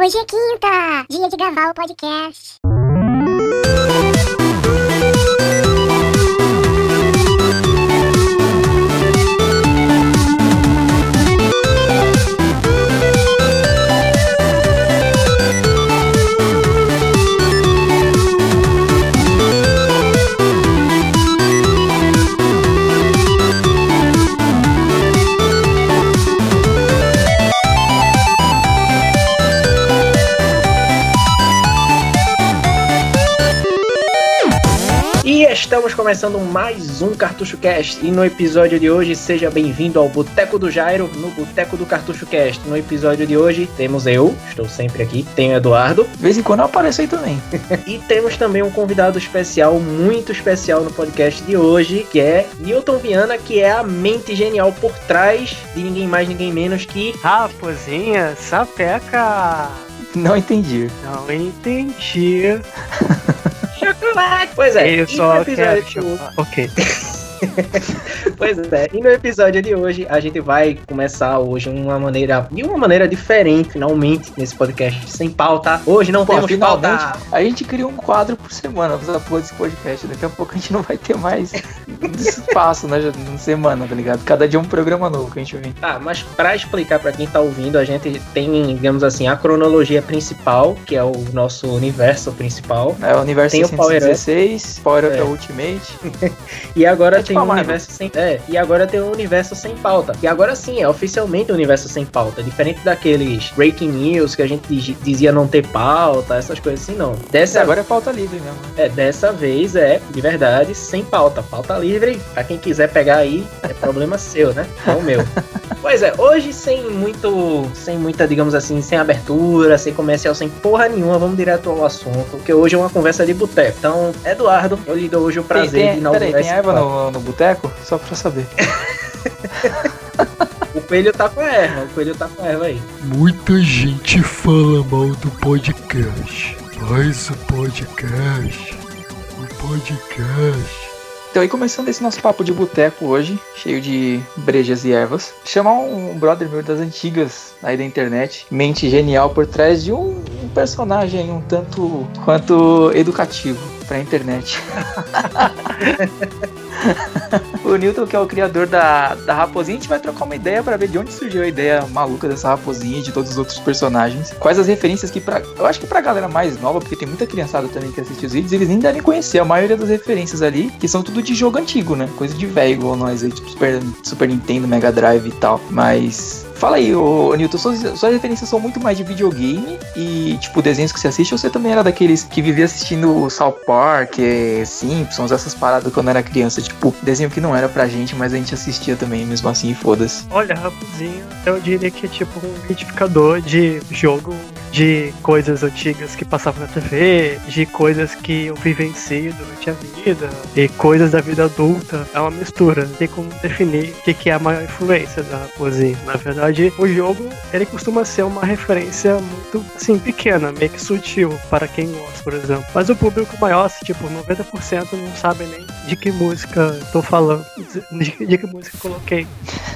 Hoje é quinta, dia de gravar o podcast. Estamos começando mais um Cartucho Cast. E no episódio de hoje, seja bem-vindo ao Boteco do Jairo, no Boteco do Cartucho Cast. No episódio de hoje, temos eu, estou sempre aqui, tenho o Eduardo, De vez em quando eu apareço aí também. e temos também um convidado especial, muito especial no podcast de hoje, que é Newton Viana, que é a mente genial por trás de ninguém mais, ninguém menos que Raposinha, sapeca. Não entendi. Não entendi. Pois é, Eu só episódio quero hoje- chocolate. Ok. Pois é, e no episódio de hoje a gente vai começar hoje uma maneira, de uma maneira diferente, finalmente, nesse podcast sem pauta. Hoje não Pô, temos finalmente, pauta. a gente criou um quadro por semana pra porra desse podcast. Daqui a pouco a gente não vai ter mais espaço na na semana, tá ligado? Cada dia um programa novo que a gente vem. Tá, mas pra explicar pra quem tá ouvindo, a gente tem, digamos assim, a cronologia principal, que é o nosso universo principal. É o universo Tem o Power Up. 616, Power Up É. é. Ultimate. E agora É tem a Marvel. universo sem. É, e agora tem o universo sem pauta. E agora sim, é oficialmente o universo sem pauta. Diferente daqueles breaking news que a gente diz- dizia não ter pauta, essas coisas assim, não. E Dessa agora é pauta livre mesmo. É, dessa vez é, de verdade, sem pauta. Pauta livre, pra quem quiser pegar aí, é problema seu, né? Não o meu. Pois é, hoje sem muito, sem muita, digamos assim, sem abertura, sem comercial, sem porra nenhuma, vamos direto ao assunto, porque hoje é uma conversa de boteco. Então, Eduardo, eu lhe dou hoje o prazer tem, de tem, inaugurar peraí, tem esse erva quadro. no, no boteco? Só pra saber. O coelho tá com a erva, o coelho tá com a erva aí. Muita gente fala mal do podcast. Faz o podcast. O podcast. Então aí começando esse nosso papo de boteco hoje, cheio de brejas e ervas, chamar um brother meu das antigas aí da internet, mente genial por trás de um, um personagem um tanto quanto educativo pra internet. o Newton, que é o criador da, da Raposinha, a gente vai trocar uma ideia pra ver de onde surgiu a ideia maluca dessa Raposinha e de todos os outros personagens. Quais as referências que pra. Eu acho que pra galera mais nova, porque tem muita criançada também que assiste os vídeos, eles nem devem conhecer a maioria das referências ali, que são tudo de jogo antigo, né? Coisa de velho igual nós tipo Super, Super Nintendo, Mega Drive e tal. Mas. Fala aí, ô, Newton, suas, suas referências são muito mais de videogame e, tipo, desenhos que você assiste, ou você também era daqueles que vivia assistindo South Park, eh, Simpsons, essas paradas quando era criança, tipo, desenho que não era pra gente, mas a gente assistia também, mesmo assim, foda-se. Olha, Raposinha, eu diria que é tipo um identificador de jogo, de coisas antigas que passavam na TV, de coisas que eu vivencio durante a vida, e coisas da vida adulta. É uma mistura. Não tem como definir o que que é a maior influência da Raposinha. Na verdade, o jogo, ele costuma ser uma referência muito, assim, pequena, meio que sutil para quem gosta, por exemplo. Mas o público maior, assim, tipo, 90% não sabe nem de que música tô falando, de, de que música eu coloquei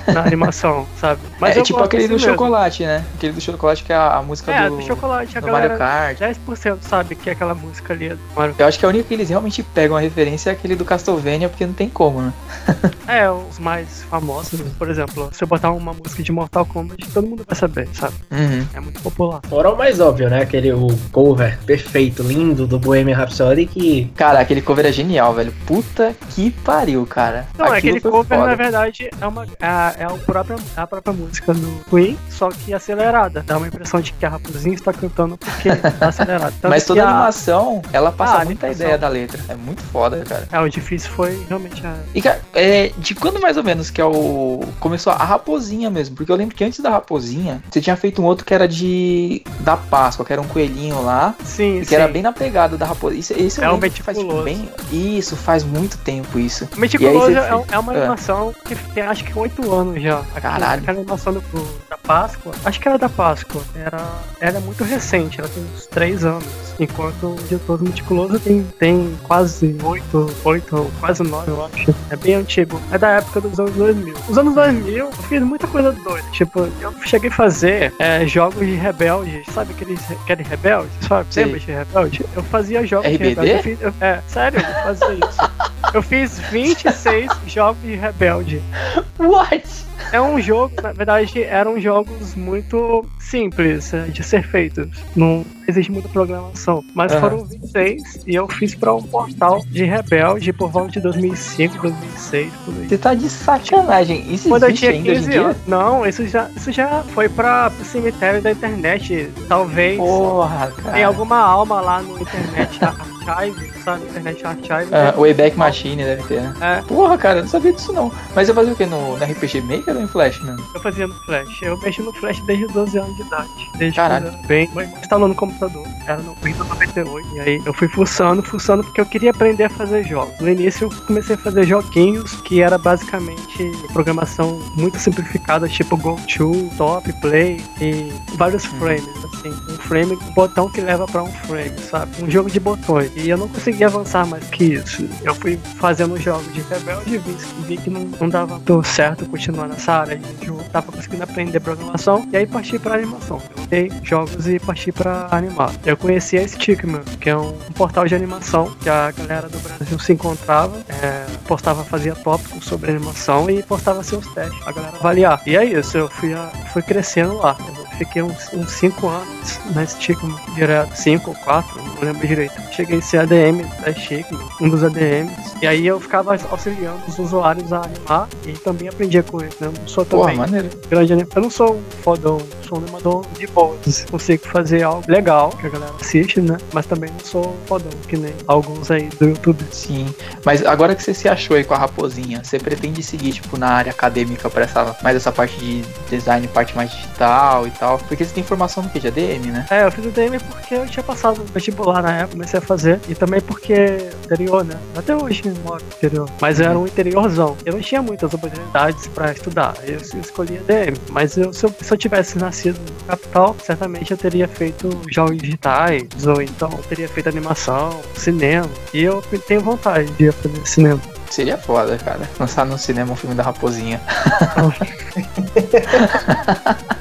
na animação, sabe? é, eu tipo aquele assim do mesmo. chocolate, né? Aquele do chocolate que é a, a música É, do, chocolate, a Mario galera Kart. 10% sabe que é aquela música ali é do Mario Eu acho que a única que eles realmente pegam a referência é aquele do Castlevania, porque não tem como, né? É, os mais famosos, por exemplo, se eu botar uma música de Mortal Kombat, todo mundo vai saber, sabe? Uhum. É muito popular. Fora o mais óbvio, né? Aquele o cover perfeito, lindo do Bohemian Rhapsody que Cara, aquele cover é genial, velho. Puta que pariu, cara. Não, é Aquilo aquele cover, foda. na verdade, é, uma, é, é a, própria, a própria música do Queen, só que acelerada. Dá uma impressão de que a Raposinha está cantando porque tá acelerada. Tanto Mas toda a animação, ela passa Ah, muita animação. ideia da letra. É muito foda, cara. É, o difícil foi realmente a. E, cara, é, de quando mais ou menos que é o. Começou a raposinha mesmo? Porque eu lembro que antes da raposinha, você tinha feito um outro que era de. Da Páscoa, que era um coelhinho lá. Sim, E que sim. era bem na pegada da raposa. Isso, isso É um faz tipo, bem. Isso, faz muito tempo isso. Meticuloso é, é uma é. animação que tem acho que 8 anos anos já. Aquela- Caralho. Aquela animação do, da Páscoa, acho que era da Páscoa, era, era muito recente, ela tem uns 3 anos. Enquanto o de todo meticuloso tem, tem quase 8, 8, quase 9, eu acho. É bem antigo. É da época dos anos 2000. Os anos 2000, eu fiz muita coisa doida. Tipo, eu cheguei a fazer é, jogos de rebelde. Sabe aqueles, aquele rebelde? Sabe? Lembra de rebelde? Eu fazia jogos de RBD? rebelde. Eu fiz- eu- é, sério, eu fazia isso. Eu fiz 26 jogos de rebelde. What? É um jogo, na verdade, eram jogos muito simples é, de ser feitos. Não existe muita programação. Mas Aham. foram 26 e eu fiz pra um portal de rebelde por volta de 2005, 2006, por aí. Você tá de sacanagem. Isso Quando eu existe tinha ainda hoje em 15 dia? anos. Não, isso já, isso já foi pra pro cemitério da internet. Talvez Porra, cara. tem alguma alma lá no Internet Archive, sabe? Internet Archive. Ah, o Wayback Machine deve ter, né? É. Porra, cara, eu não sabia disso não. Mas eu fazia o que? No, no RPG Maker ou em Flash mesmo? Eu fazia no Flash. Eu mexi no Flash desde 12 anos de idade. Desde Caralho. quando era bem. Irmão instalou no computador. Era no Windows 98. E aí eu fui fuçando, fuçando, porque eu queria aprender a fazer jogos. No início eu comecei a fazer joguinhos que era basicamente programação muito simplificada, tipo Go To, Top, Play e vários frames, assim. Um frame, um botão que leva pra um frame, sabe? Um jogo de botões. E eu não conseguia avançar mais que isso. Eu fui fazendo jogos de rebelde e vi, vi que não, não dava muito certo continuar nessa área de jogo. Tava conseguindo aprender programação e aí parti pra animação. Eu dei jogos e parti pra animar. Eu conheci a Stickman, que é um, portal de animação que a galera do Brasil se encontrava, é, postava, fazia tópicos sobre animação e postava seus testes pra galera avaliar. E é isso, eu fui, a- fui crescendo lá. Eu fiquei uns 5 anos na Stickman, direto, 5 ou 4, não lembro direito. Cheguei a ser ADM da Stickman, um dos ADMs. E aí eu ficava auxiliando os usuários a animar e também aprendia com eles, né? Eu não sou também grande Eu não sou um fodão, sou um animador de boas. Consigo fazer algo legal, que a galera assiste, né? Mas também não sou fodão, que nem alguns aí do YouTube. Sim. Mas agora que você se achou aí com a raposinha, você pretende seguir, tipo, na área acadêmica pra essa, mais essa parte de design, parte mais digital e tal? Porque você tem formação no que? De ADM, né? É, eu fiz o DM porque eu tinha passado no vestibular na época, comecei a fazer. E também porque interior, né? Até hoje eu moro no interior. Mas eu era um interiorzão. Eu não tinha muitas oportunidades pra estudar. Eu es- escolhi ADM. Mas eu- se, eu, se eu tivesse nascido na capital, certamente eu teria feito jogos digitais. Ou então eu teria feito animação, cinema. E eu tenho vontade de fazer cinema. Seria foda, cara. Lançar no cinema um filme da raposinha.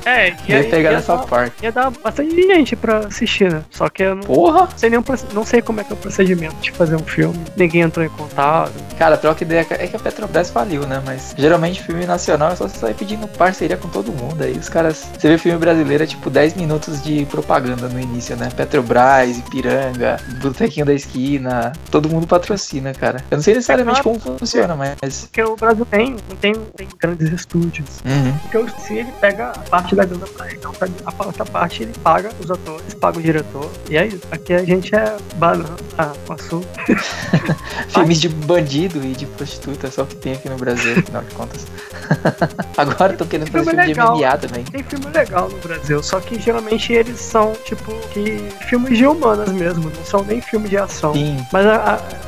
É, Ia ia, pegar ia nessa dar, parte. ia dar bastante gente pra assistir, né? Só que eu não Porra! sei proce- não sei como é que é o procedimento de fazer um filme. Ninguém entrou em contato. Cara, troca ideia. É que a Petrobras faliu, né? Mas geralmente filme nacional é só você sair pedindo parceria com todo mundo. Aí os caras. Você vê filme brasileiro é tipo 10 minutos de propaganda no início, né? Petrobras, Ipiranga, Botequinho da Esquina. Todo mundo patrocina, cara. Eu não sei necessariamente como funciona, mas. Porque o Brasil tem, não tem, tem grandes estúdios. Uhum. Porque o se ele pega a parte da grana pra ele. Então, a outra parte ele paga os atores, paga o diretor. E é isso. Aqui a gente é banana com açúcar. Filmes de bandido e de prostituta, é só o que tem aqui no Brasil, afinal de contas. Agora tô querendo fazer Filme filme de. MMA também. Tem filme legal no Brasil, só que geralmente eles são, tipo, que filmes de humanas mesmo, não são nem filmes de ação. Sim. Mas a-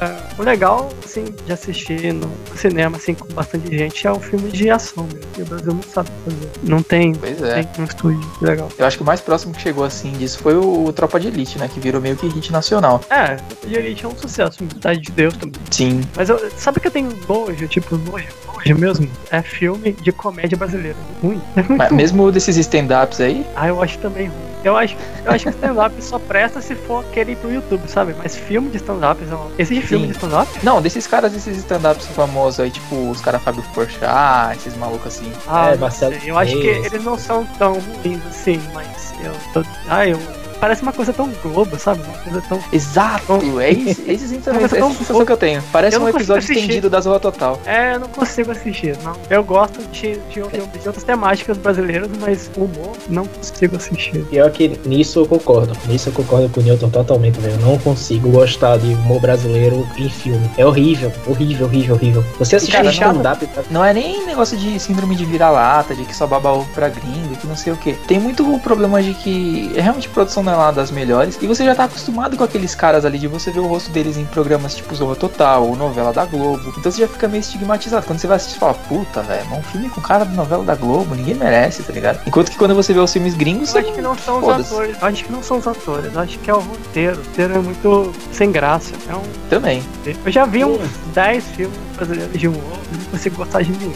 a- a- o legal, assim, de assistir no cinema, assim, com bastante gente, é um filme de ação mesmo. E o Brasil não sabe fazer. Não tem, Pois é. tem um estúdio legal. Eu acho que o mais próximo que chegou assim disso foi o Tropa de Elite, né? Que virou meio que hit nacional. É, o de Elite é um sucesso, Cidade de Deus também. Sim. Mas eu, sabe que eu tenho nojo, tipo, nojo, nojo mesmo? É filme de comédia brasileira. Ruim. É muito Mas ruim. mesmo desses stand-ups aí, Ah, eu acho também ruim. Eu acho, eu acho que stand-up só presta se for aquele pro YouTube, sabe? Mas filme de stand-up, não. existe filme Sim. de stand-up? Não, desses caras, desses stand-ups famosos aí, tipo os caras Fábio Porchat, esses malucos assim. Ah, É, não Marcelo. Eu acho que eles não são tão ruins assim, mas eu tô... Ah, eu... Parece uma coisa tão globo, sabe? Uma coisa tão... Exato! É então, Mas essa é tão sensação que eu tenho. Parece Eu não um episódio assistir. estendido da Zorra Total. É, eu não consigo assistir, não. Eu gosto de, de, de outras temáticas brasileiras, mas o humor não consigo assistir. Pior que nisso eu concordo. Nisso eu concordo com o Newton totalmente, velho. Eu não consigo gostar de humor brasileiro em filme. É horrível, horrível, horrível, horrível. Você assistir cara, não- stand-up, Não é nem negócio de síndrome de vira-lata, de que só baba ovo pra gringo, que não sei o que. Tem muito problema de que é realmente produção é lá das melhores. E você já tá acostumado com aqueles caras ali de você ver o rosto deles em programas tipo Zorra Total ou novela da Globo. Então você já fica meio estigmatizado. Quando você vai assistir, você fala, puta, velho, mas um filme com cara de novela da Globo, ninguém merece, tá ligado? Enquanto que quando você vê os filmes gringos, Eu acho que não são os atores. Eu acho que não são os atores. Eu acho que é o roteiro. O roteiro é muito sem graça. É um também. Eu já vi uns 10 filmes brasileiros de um outro, não consigo gostar de nenhum.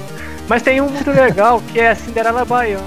Mas tem um muito legal que é Cinderela Baiana.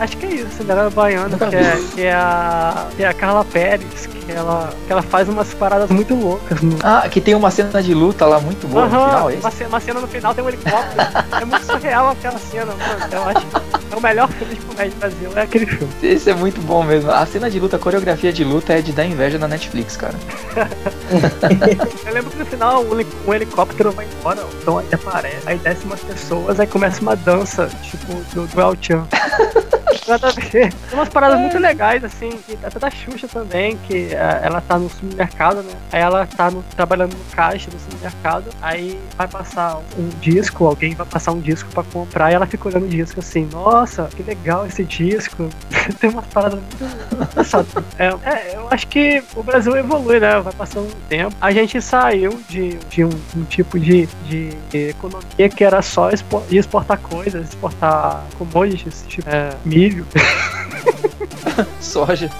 Acho, que é isso, Cinderela Baiana, que é, que é a. que é a Carla Pérez, que ela, que ela faz umas paradas muito loucas no. Ah, que tem uma cena de luta lá muito boa no final, é isso? uma, cena, uma cena no final tem um helicóptero. é muito surreal aquela cena, mano. Eu acho é o melhor filme de comédia do Brasil, é aquele filme. Esse é muito bom mesmo. A cena de luta, a coreografia de luta é de dar inveja na Netflix, cara. Eu lembro que no final um, heli- helicóptero vai embora, então aí aparece, aí desce umas pessoas, aí começa uma dança, tipo, do, do El. Nada. Tem umas paradas muito legais, assim, que até da Xuxa também, que eh, ela tá no supermercado, né? Aí ela tá no- trabalhando no caixa do supermercado, aí vai passar um disco, alguém vai passar um disco pra comprar, e ela fica olhando o disco assim, nossa, que legal esse disco. Tem umas paradas muito engraçadas. É, é, eu acho que o Brasil evolui, né? Vai passando o tempo. A gente saiu de, de um, um tipo de, de economia que era só expo- exportar coisas, exportar commodities, tipo é, milho, Soja.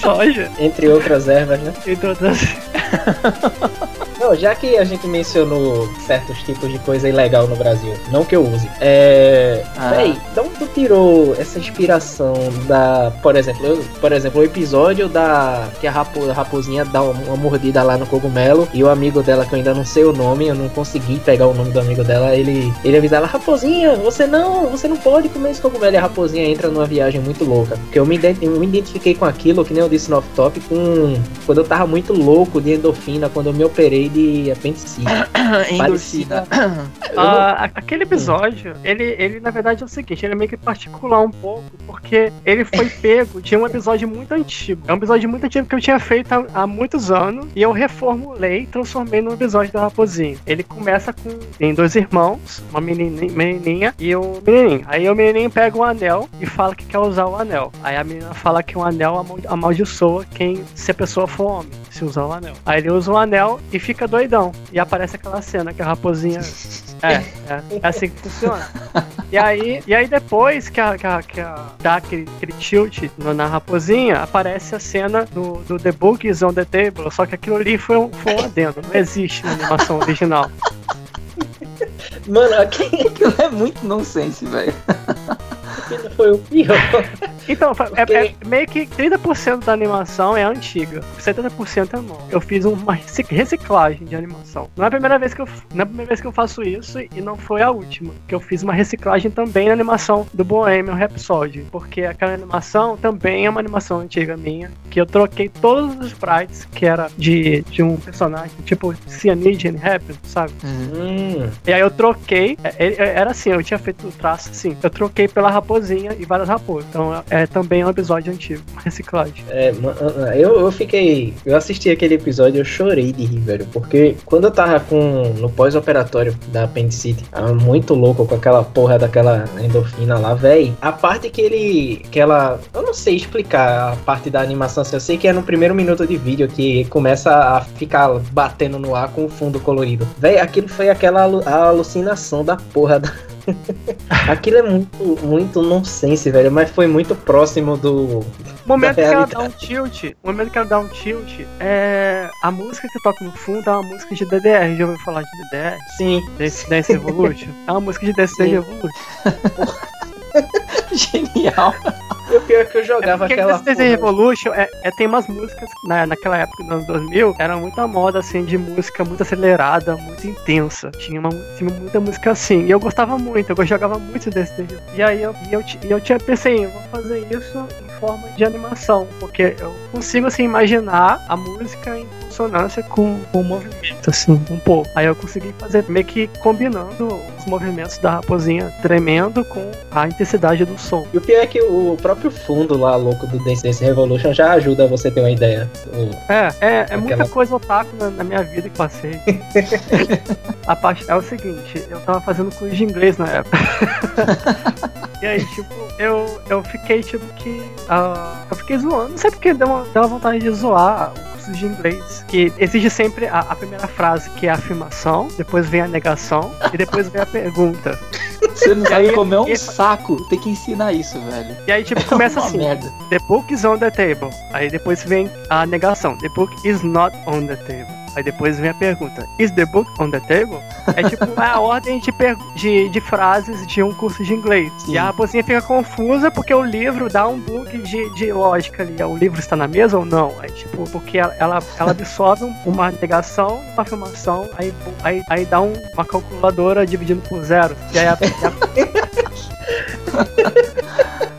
soja, Entre outras ervas, né? entre outras. Não, já que a gente mencionou certos tipos de coisa ilegal no Brasil, não que eu use, é. Ah. Véi, de onde tu tirou essa inspiração da. Por exemplo, eu- por exemplo, o episódio da. que a, rapo, a raposinha dá uma, uma mordida lá no cogumelo e o amigo dela, que eu ainda não sei o nome, eu não consegui pegar o nome do amigo dela, ele, ele avisa ela, raposinha, você não, você não pode comer esse cogumelo. E a raposinha entra numa viagem muito louca. Porque eu me, eu me identifiquei com aquilo, que nem eu disse no off-top, com. quando eu tava muito louco de endorfina, quando eu me operei de apendicite. Endorfina. Eu não- Ah, aquele episódio, ele, ele na verdade é o seguinte, ele é meio que particular um pouco, porque ele foi pego de um episódio muito antigo. É um episódio muito antigo que eu tinha feito há, há muitos anos, e eu reformulei e transformei num episódio da Raposinha. Ele começa com, tem dois irmãos, uma menininha, menininha e o menininho. Aí o menininho pega um anel e fala que quer usar o anel. Aí a menina fala que o anel amal- amaldiçoa quem, se a pessoa for homem, se usar o anel. Aí ele usa o anel e fica doidão. E aparece aquela cena que a raposinha é, é, é assim que funciona. E aí, e aí depois que a, que a, que a- dá aquele, aquele tilt no- na raposinha, aparece a cena do, do The Book is on the Table, só que aquilo ali foi um, foi um adendo, não existe na animação original. Mano, Aquilo é muito nonsense, velho. Foi o pior. Então, é, é meio que 30% da animação é antiga, 70% é nova. Eu fiz uma recic- reciclagem de animação. Não é a primeira vez que eu, não é a primeira vez que eu faço isso e não foi a última, que eu fiz uma reciclagem também na animação do Bohemian Rhapsody, porque aquela animação também é uma animação antiga minha, que eu troquei todos os sprites que era de, de um personagem, tipo Cyanide and Happy, sabe? Hum, E aí eu troquei, é, é, era assim, eu tinha feito o traço assim, eu troquei pela raposinha e várias raposas. Então é também um episódio antigo, reciclagem. é, ma- eu, eu fiquei. Eu assisti aquele episódio eu chorei de rir, velho. Porque quando eu tava com. no pós-operatório da apendicite, tava muito louco com aquela porra daquela endorfina lá, velho. A parte que ele. que ela. Eu não sei explicar a parte da animação, assim, eu sei que é no primeiro minuto de vídeo que começa a ficar batendo no ar com o fundo colorido. Velho, aquilo foi aquela alucinação da porra da. Aquilo é muito, muito nonsense, velho, mas foi muito próximo do. O momento que ela dá um tilt, o momento que ela dá um tilt, é. A música que toca no fundo é uma música de DDR. Já ouviu falar de DDR? Sim, Dance, Dance Revolution? É uma música de Dance Sim. Revolution. Genial. E o pior é que eu É jogava porque aquela. Porra- Revolution é, é- tem umas músicas na, naquela época, nos anos 2000, era muita moda assim de música muito acelerada, muito intensa. Tinha, uma, tinha muita música assim. E eu gostava muito, eu jogava muito desse E aí eu, e eu, e eu tinha pensei, eu vou fazer isso forma de animação, porque eu consigo assim imaginar a música em consonância com, com o movimento, assim, um pouco. Aí eu consegui fazer meio que combinando os movimentos da raposinha tremendo com a intensidade do som. E o pior é que o próprio fundo lá, louco do Dance Dance Revolution, já ajuda você a ter uma ideia. O- É, é, é muita Aquela- coisa otaku na, na minha vida que passei. a parte é o seguinte, eu tava fazendo curso de inglês na época. E aí, tipo, eu, eu fiquei, tipo, que. ah, eu fiquei zoando. Não sei porque deu uma, deu uma vontade de zoar o curso de inglês. Que exige sempre a, a primeira frase, que é a afirmação, depois vem a negação e depois vem a pergunta. Você não sabe como é um saco. Tem que ensinar isso, velho. E aí, tipo, começa Uma assim: merda. The book is on the table. Aí depois vem a negação: The book is not on the table. Aí depois vem a pergunta: Is the book on the table? É tipo a ordem de, de, de frases de um curso de inglês. Sim. E a raposinha fica confusa porque o livro dá um bug de, de lógica ali. O livro está na mesa ou não? É tipo, porque ela, ela, ela absorve um- uma negação, uma afirmação, aí, aí, aí dá um- uma calculadora dividindo por zero. E aí a, a-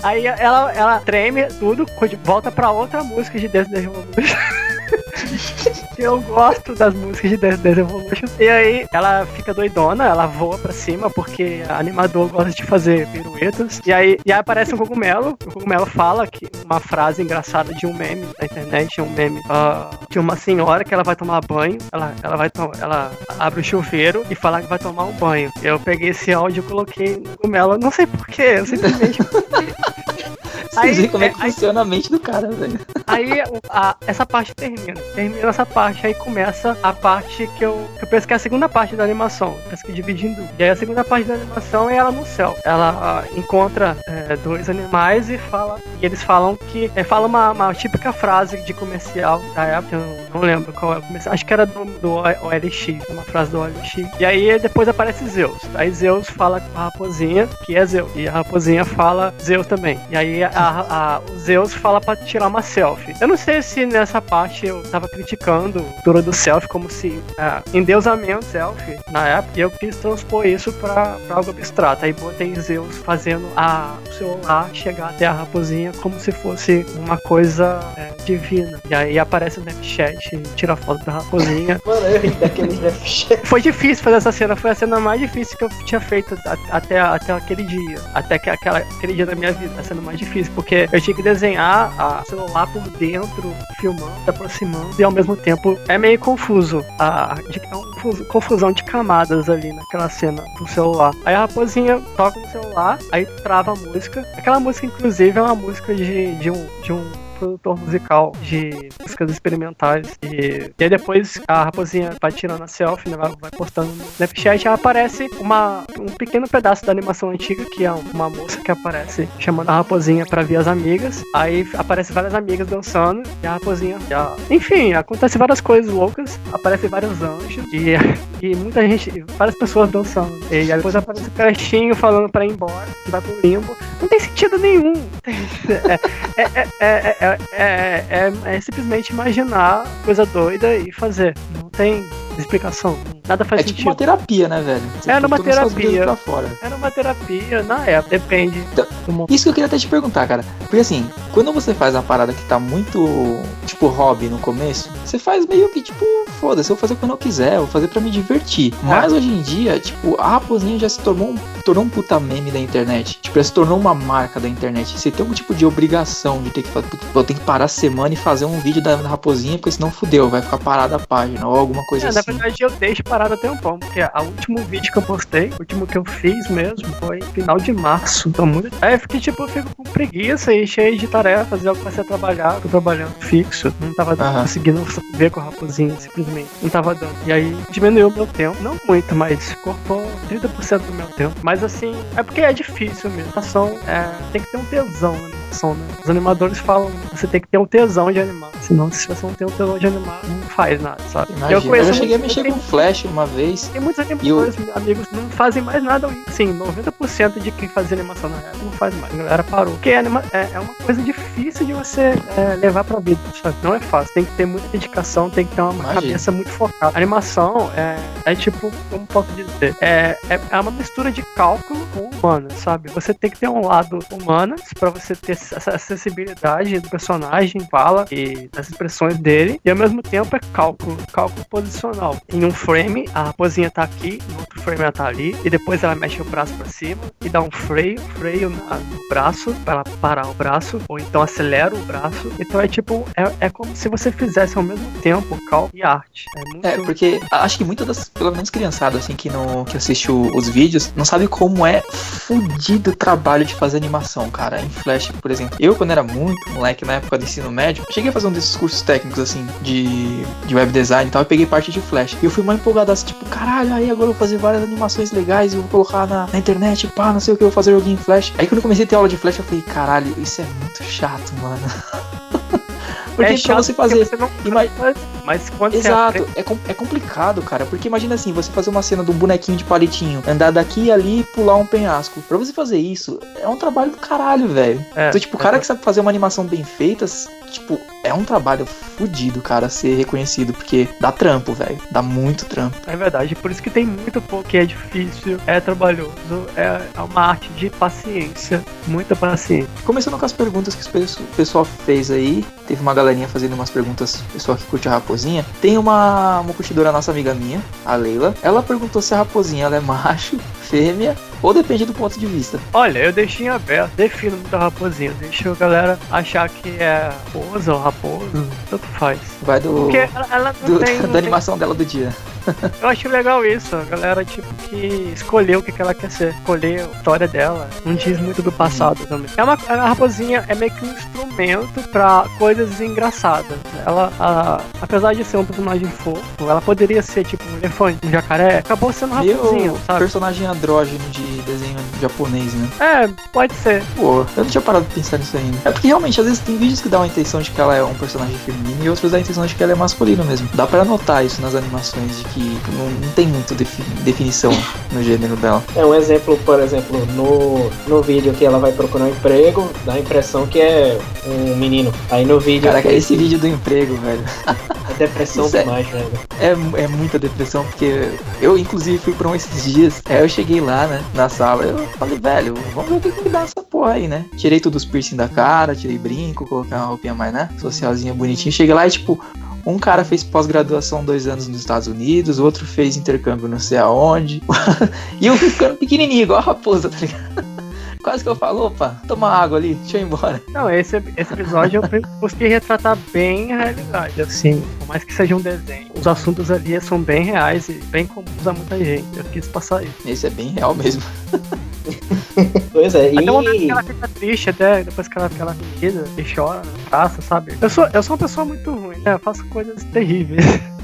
Aí ela, ela treme tudo, volta pra outra música de Dance Dance Revolution. Eu gosto das músicas de Dance Dance Revolution. E aí ela fica doidona, ela voa pra cima porque a animador gosta de fazer piruetas. E aí, e aí aparece um cogumelo. O cogumelo fala que uma frase engraçada de um meme na internet, um meme ah, de uma senhora que ela vai tomar banho. Ela, ela vai ela abre o chuveiro e fala que vai tomar um banho. Eu peguei esse áudio e coloquei no cogumelo. Não sei porquê, eu simplesmente Vocês Aí- veem como é que aí- funciona a mente do cara, velho. Aí a- essa parte termina. Termina essa parte, aí começa a parte que eu, que eu penso que é a segunda parte da animação. Penso que duas. E aí a segunda parte da animação é ela no céu. Ela ah, encontra é, dois animais e fala. E eles falam que. É, fala uma, uma típica frase de comercial da época, eu não lembro qual é o comercial. Acho que era do, do OLX, uma frase do OLX. E aí depois aparece Zeus. Aí Zeus fala com a raposinha, que é Zeus. E a raposinha fala Zeus também. E aí a, a- o Zeus fala pra tirar uma selfie. Eu não sei se nessa parte eu tava criticando a cultura do selfie como se ah, endeusamento selfie na época. E eu quis transpor isso pra, pra algo abstrato. Aí botei Zeus fazendo a, o celular chegar até a raposinha como se fosse uma coisa é, divina. E aí aparece o Snapchat e tira foto da raposinha. Mano, eu ri daquele Snapchat. Foi difícil fazer essa cena, foi a cena mais difícil que eu tinha feito até, até aquele dia. Até que, aquela, aquele dia da minha vida, a cena mais difícil, porque eu tinha que desenhar a celular por dentro, filmando, se aproximando, e ao mesmo tempo é meio confuso. A, é uma confusão de camadas ali naquela cena do celular. Aí a raposinha toca no celular, aí trava a música. Aquela música, inclusive, é uma música de, de um. De um produtor musical de músicas experimentais. E, e aí depois a raposinha vai tirando a selfie, né, vai, vai postando no Snapchat aí aparece uma, um pequeno pedaço da animação antiga que é uma moça que aparece chamando a raposinha pra ver as amigas. Aí aparece várias amigas dançando e a raposinha e a- enfim, acontece várias coisas loucas aparecem vários anjos e, e muita gente, várias pessoas dançando. E aí depois aparece o crestinho falando pra ir embora que vai pro limbo. Não tem sentido nenhum. É, é, é, é, é, é- é simplesmente imaginar coisa doida e fazer. Não tem explicação. Nada faz É tipo sentido. uma terapia, né, velho? Você Era uma terapia. Pra fora. Era uma terapia na época, depende Então. Isso que eu queria até te perguntar, cara. Porque assim, quando você faz uma parada que tá muito, tipo, hobby no começo, você faz meio que, tipo, foda-se, eu vou fazer quando eu quiser, eu vou fazer pra me divertir. Mas hoje em dia, tipo, a raposinha já se tornou um, tornou um puta meme da internet. Tipo, já se tornou uma marca da internet. Você tem um tipo de obrigação de ter que fazer. Eu tenho que parar a semana e fazer um vídeo da raposinha, porque senão fudeu, vai ficar parada a página ou alguma coisa É, na assim. verdade, eu deixo parado até um pouco, porque o último vídeo que eu postei, o último que eu fiz mesmo, foi final de março. Então, muito. Aí eu fiquei, tipo, eu fico com preguiça e cheio de tarefas. E eu comecei a trabalhar, tô trabalhando fixo. Não tava Aham. conseguindo ver com a raposinha, simplesmente. Não tava dando. E aí diminuiu o meu tempo. Não muito, mas cortou 30% do meu tempo. Mas assim, é porque é difícil mesmo. A Animação é, tem que ter um tesão na animação, né? Os animadores falam, você tem que ter um tesão de animar. Senão, se você não tem um tesão de animar, não faz nada, sabe? Imagina. Eu, já cheguei a mexer tem- com flash uma vez. tem muitos animadores, amigos, que não fazem mais nada. Sim, 90% de quem fazia animação na época não faz mais. A galera parou. Porque anima é, é uma coisa difícil de você é, levar pra vida, sabe? Não é fácil. Tem que ter muita dedicação, tem que ter uma Imagina. cabeça muito focada. A animação é, é tipo, como posso dizer? É, é, é uma mistura de cálculo com humano, sabe? Você tem que ter um lado humano pra você ter essa acessibilidade do personagem, fala e das expressões dele. E ao mesmo tempo é cálculo, cálculo posicional. Em um frame, a raposinha tá aqui, em outro frame ela tá ali, e depois ela mexe o braço pra cima e dá um freio, freio no braço, pra ela parar o braço, ou então acelera o braço. Então é tipo, é, é como se você fizesse ao mesmo tempo cal e arte. É muito. É, porque acho que muitas das, pelo menos criançada, assim, que, não, que assiste os vídeos, não sabe como é fudido o trabalho de fazer animação, cara. Em Flash, por exemplo. Eu, quando era muito moleque, na época do ensino médio, cheguei a fazer um desses cursos técnicos, assim, de, de web design e tal, e peguei parte de Flash. E eu fui mais empolgado, assim, tipo, caralho, aí agora eu vou fazer várias animações legais e eu vou colocar na, na internet, pá, não sei o que, eu vou fazer joguinho em Flash. Aí quando eu comecei a ter aula de Flash, eu falei, caralho, isso é muito chato, mano. Porque é pra chato você fazer. você não ima- faz, mas quando você Exato, aprende- é, com- é complicado, cara. Porque imagina assim, você fazer uma cena de um bonequinho de palitinho, andar daqui e ali e pular um penhasco. Pra você fazer isso, é um trabalho do caralho, velho. É, então, tipo, o cara que sabe fazer uma animação bem feita, tipo, é um trabalho fudido, cara, ser reconhecido. Porque dá trampo, velho. Dá muito trampo. É verdade, por isso que tem muito pouco que é difícil, é trabalhoso, é, é uma arte de paciência, muita paciência. Começando com as perguntas que o pessoal fez aí. Teve uma galerinha fazendo umas perguntas, pessoal que curte a raposinha. Tem uma, uma curtidora nossa amiga minha, a Leila. Ela perguntou se a raposinha ela é macho, fêmea ou depende do ponto de vista. Olha, eu deixei em aberto, defino muito a raposinha, deixo a galera achar que é raposa ou raposo, tanto faz. Vai do, Porque ela, ela não do- tem. não da tem- animação dela do dia. Eu acho legal isso, a galera tipo que escolheu o que, que ela quer ser, escolher a história dela, não diz muito do passado também. É uma, a raposinha é meio que um instrumento pra coisas engraçadas. Ela, a- apesar de ser um personagem fofo, ela poderia ser tipo um elefante, um jacaré, acabou sendo raposinha, Meio sabe? personagem andrógeno de desenho japonês, né? É, pode ser. Pô, eu não tinha parado de pensar nisso ainda. É porque realmente, às vezes tem vídeos que dão a intenção de que ela é um personagem feminino e outros dão a intenção de que ela é masculina mesmo. Dá pra notar isso nas animações, de que não, não tem muito defi- definição no gênero dela. É um exemplo, por exemplo, no, no vídeo que ela vai procurar um emprego, dá a impressão que é um menino. Aí no vídeo Caraca, esse vídeo do emprego, velho. é depressão Isso é- demais, velho. É, é muita depressão, porque eu, inclusive, fui pra um esses dias. Aí eu cheguei lá, né, na sala. Eu falei, velho, vamos ver o que, que dá essa porra aí, né? Tirei tudo os piercing da cara, tirei brinco, coloquei uma roupinha mais, né? Socialzinha bonitinha. Cheguei lá e, tipo, um cara fez pós-graduação dois anos nos Estados Unidos, outro fez intercâmbio não sei aonde. e eu fui ficando pequenininho, igual a raposa, tá ligado? Quase que eu falo, opa, toma água ali, deixa eu ir embora. Não, esse, esse episódio eu busquei retratar bem a realidade, assim, por mais que seja um desenho. Os assuntos ali são bem reais e bem comuns a muita gente. Eu quis passar isso. Esse é bem real mesmo. Pois é, Até o momento que e ela fica triste, até depois que ela fica lá ferida e chora praça, sabe? Eu sou, eu sou uma pessoa muito ruim, né? Eu faço coisas terríveis.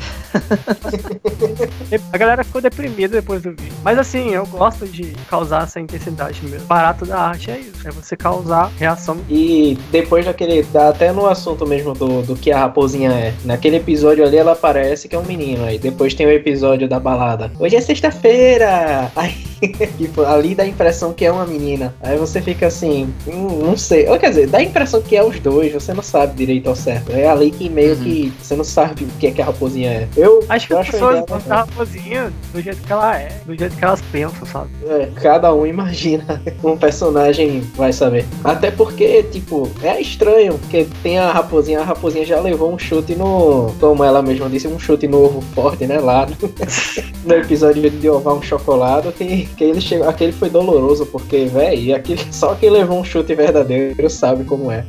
a galera ficou deprimida depois do vídeo. Mas assim, eu gosto de causar essa intensidade mesmo. O barato da arte é isso. É você causar reação. E depois daquele. Até no assunto mesmo do, do que a raposinha é. Naquele episódio ali ela parece que é um menino. Aí depois tem o episódio da balada. Hoje é sexta-feira! Aí tipo, ali dá a impressão que é uma menina. Aí você fica assim, hum, não sei. Ou quer dizer, dá a impressão que é os dois, você não sabe direito ao certo. É ali que meio Uhum. que você não sabe o que é que a raposinha é. Eu Acho que eu as pessoas gostam da raposinha do jeito que ela é, do jeito que elas pensam, sabe? É, cada um imagina um personagem vai saber. Até porque, tipo, é estranho, porque tem a raposinha, a raposinha já levou um chute no. Como ela mesma disse, um chute novo forte, né? Lá no, no episódio de ovar um chocolate, que, que ele chegou. Aquele foi doloroso, porque, velho, aquele, só quem levou um chute verdadeiro sabe como é.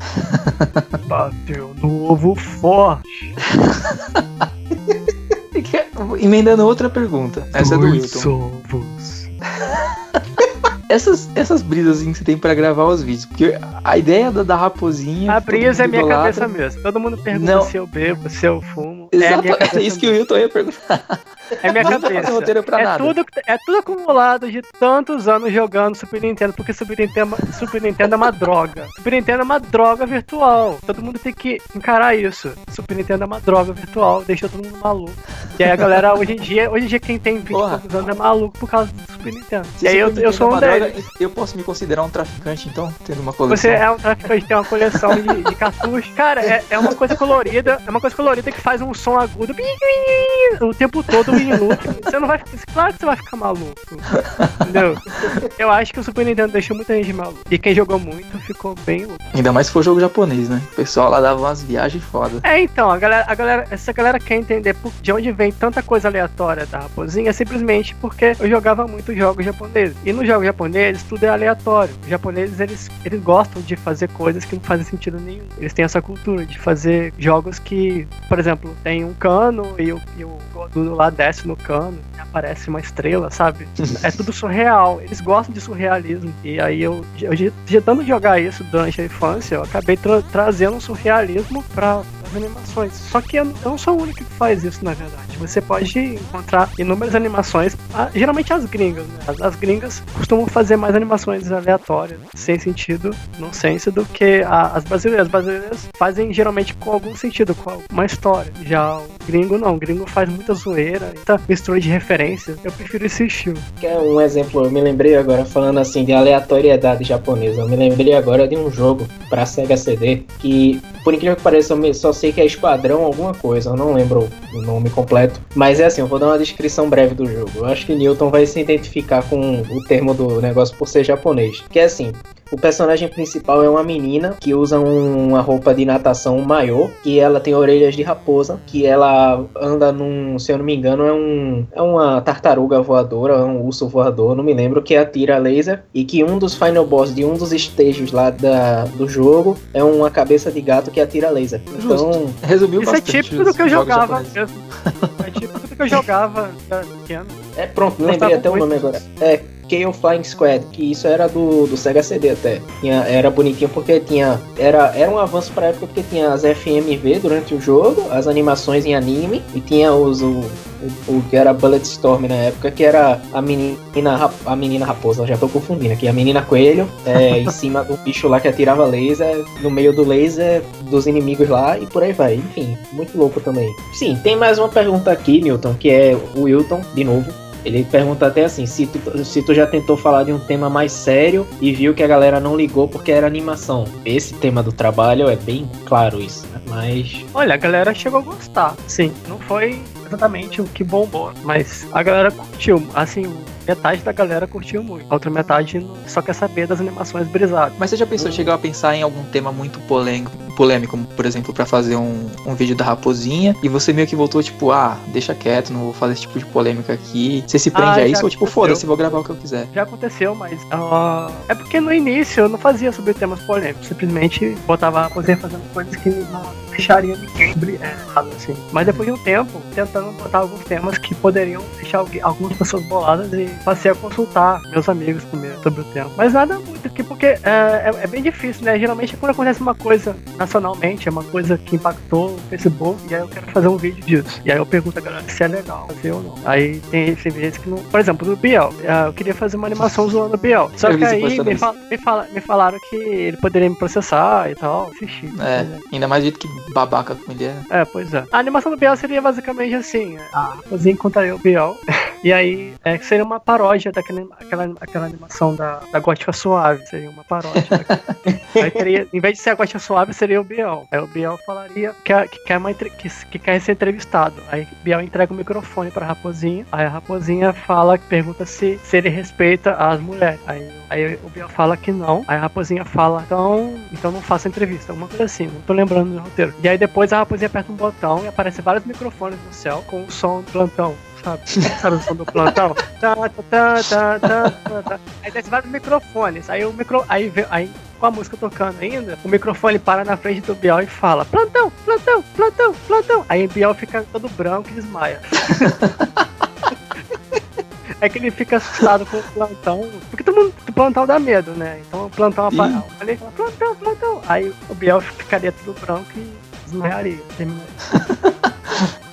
Bateu no ovo forte. Emendando outra pergunta. Essa é do Dois Wilton. ovos. Essas, essas brisas assim, que você tem pra gravar os vídeos. Porque a ideia da, da raposinha. A brisa é minha idolatra. cabeça mesmo. Todo mundo pergunta Não. se eu bebo, se eu fumo. É a Exato, minha é, cabeça. isso que o Wilton ia perguntar. É minha Não cabeça. roteiro pra é, nada. Tudo, é tudo acumulado de tantos anos jogando Super Nintendo, porque Super Nintendo, Super Nintendo é uma droga. Super Nintendo é uma droga virtual. Todo mundo tem que encarar isso. Super Nintendo é uma droga virtual, deixa todo mundo maluco. E aí a galera, hoje em dia, hoje em dia quem tem 20 e Porra. poucos anos é maluco por causa do Super Nintendo. Se e aí eu, Super eu Nintendo sou é um deles. Eu posso me considerar um traficante, então, tendo uma coleção. Você é um traficante, tem uma coleção de, de cartuchos. Cara, é, é uma coisa colorida, é uma coisa colorida que faz um som agudo o tempo todo você não vai ficar. Claro que você vai ficar maluco. Entendeu? Eu acho que o Super Nintendo deixou muita gente maluca. E quem jogou muito ficou bem louco. Ainda mais se for jogo japonês, né? O pessoal lá dava umas viagens foda. É, então, a galera, a galera, essa galera quer entender de onde vem tanta coisa aleatória da raposinha, simplesmente porque eu jogava muito jogos japoneses. E nos jogos japoneses, tudo é aleatório. Os japoneses, eles, eles gostam de fazer coisas que não fazem sentido nenhum. Eles têm essa cultura de fazer jogos que, por exemplo, tem um cano e o, e o lá desce no cano aparece uma estrela, sabe? É tudo surreal. Eles gostam de surrealismo. E aí eu, eu tanto jogar isso durante a infância, eu acabei tra- trazendo um surrealismo para animações. Só que eu não sou o único que faz isso, na verdade. Você pode encontrar inúmeras animações, geralmente as gringas, né? As, as gringas costumam fazer mais animações aleatórias, sem sentido, nonsense, do que a- as brasileiras. As brasileiras fazem geralmente com algum sentido, com uma história. Já o gringo não, o gringo faz muita zoeira, muita mistura de referências. Eu prefiro esse estilo. Que é um exemplo, eu me lembrei agora, falando assim de aleatoriedade japonesa. Eu me lembrei agora de um jogo pra Sega CD que, por incrível que pareça, eu só sei que é Esquadrão alguma coisa, eu não lembro o nome completo. Mas é assim, eu vou dar uma descrição breve do jogo. Eu acho que Newton vai se identificar com o termo do negócio por ser japonês. Que é assim, o personagem principal é uma menina que usa um- uma roupa de natação maior, que ela tem orelhas de raposa, que ela anda num, se eu não me engano, é um é uma tartaruga voadora, é um urso voador, não me lembro, que atira laser e que um dos final boss de um dos estágios lá da, do jogo é uma cabeça de gato que atira laser. Então, Resumiu Isso é bastante típico do que eu jogava. É típico do que eu jogava pequeno. é pronto, lembrei até o nome agora. É Chaos Flying Squad, que isso era do, do Sega CD até. Tinha, era bonitinho porque tinha. Era, era um avanço pra época porque tinha as FMV durante o jogo, as animações em anime, e tinha os. O, o, o que era Bulletstorm na época, que era a menina, a menina raposa, já tô confundindo aqui, a menina coelho, é, em cima do bicho lá que atirava laser, no meio do laser dos inimigos lá e por aí vai. Enfim, muito louco também. Sim, tem mais uma pergunta aqui, Newton, que é o Wilton, de novo. Ele pergunta até assim, se tu, se tu já tentou falar de um tema mais sério e viu que a galera não ligou porque era animação. Esse tema do trabalho é bem claro isso, né? Mas Olha, a galera chegou a gostar. Sim, não foi exatamente o que bombou, mas a galera curtiu. Assim, metade da galera curtiu muito. A outra metade só quer saber das animações brisadas. Mas você já pensou, chegou a pensar em algum tema muito polêmico, polêmico por exemplo, pra fazer um, um vídeo da raposinha, e você meio que voltou, tipo, ah, deixa quieto, não vou fazer esse tipo de polêmica aqui. Você se prende Ah, a isso ou, tipo, foda-se, vou gravar o que eu quiser. Já aconteceu, mas ah, é porque no início eu não fazia sobre temas polêmicos, simplesmente botava a raposinha fazendo coisas que não deixaria ninguém é, errado, assim. Mas depois de um tempo, tentando botar alguns temas que poderiam deixar algumas pessoas boladas e passei a consultar meus amigos primeiro sobre o tema. Mas nada muito, que- porque é, é- é bem difícil, né? Geralmente quando acontece uma coisa nacionalmente, é uma coisa que impactou o Facebook, e aí eu quero fazer um vídeo disso. E aí eu pergunto a galera se é legal fazer ou não. Aí tem, vezes que não. Por exemplo, do Biel, ah, eu queria fazer uma animação zoando o Biel. Só Eu que aí me, fal- me, fala- me falaram que ele poderia me processar e tal. Assisti. É, ainda mais do jeito que babaca como ele é. É, pois é. A animação do Biel seria basicamente assim: a Raposinha encontraria o Biel. E aí, é, seria uma paródia daquela aquela, aquela animação da, da Gótica Suave. Seria uma paródia. aí teria, em vez de ser a Gótica Suave, seria o Biel. Aí o Biel falaria que, quer- que, quer, uma, que, que quer ser entrevistado. Aí o Biel entrega o microfone pra Raposinha. Aí a Raposinha fala, pergunta se, se ele respeita as mulheres. Aí, aí o Biel fala que não. Aí a Raposinha fala, então, então não faça entrevista. Alguma coisa assim, não tô lembrando do roteiro. E aí depois a Raposinha aperta um botão e aparece vários microfones no céu com o som do plantão. Sabe? Sabe o som do plantão? Tá, tá, tá, tá, tá, tá, tá. Aí desce vários microfones. Aí o micro. Aí, vê- aí com a música tocando ainda, o microfone para na frente do Biel e fala: Plantão, plantão, plantão, plantão. Aí o Biel fica todo branco e desmaia. É que ele fica assustado com o plantão. Porque todo mundo, o plantão dá medo, né? Então o plantão Ih. apa- ele fala, plantão, plantão. Aí o Biel ficaria tudo branco e desmaiaria. Terminaria.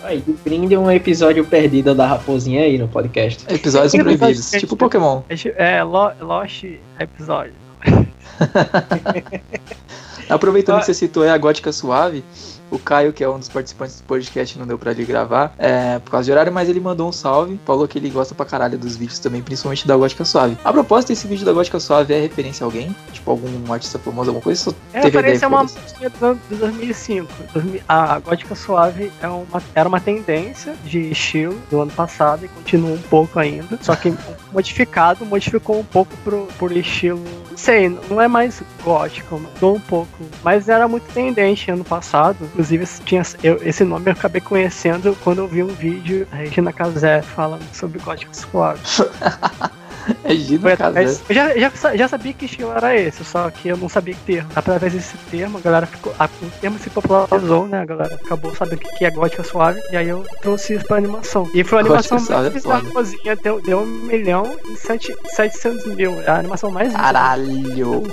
aí, brinde um episódio perdido da raposinha aí no podcast. Episódios episódio- tipo Pokémon. É É, Lo- Lost episódio. Aproveitando Ah. que você citou aí a gótica suave, O Caio, que é um dos participantes do podcast, não deu pra ele gravar é, por causa de horário, mas ele mandou um salve. Falou que ele gosta pra caralho dos vídeos também, principalmente da Gótica Suave. A propósito, esse vídeo da Gótica Suave é referência a alguém? Tipo, algum artista famoso, alguma coisa? Só É teve referência a uma música do, do 2005. 2000 A gótica suave é uma, era uma tendência de estilo do ano passado e continua um pouco ainda. Só que modificado, modificou um pouco pro, pro estilo. Sei, não é mais gótico, mudou um pouco. Mas era muito tendente ano passado. Inclusive, tinha, eu- esse nome eu acabei conhecendo quando eu vi um vídeo da Regina Casé falando sobre gótico suave. É Gino Foi Casé. através- eu já, já, já sabia que estilo era esse, só que eu não sabia que termo. Através desse termo, a galera ficou. A, o termo se popularizou, né? A galera acabou sabendo o que que é gótica suave. E aí eu trouxe isso pra animação. E foi a Gótica animação é mais bizarrosinha, deu, deu um milhão e sete, 700 mil. É a animação mais. Caralho!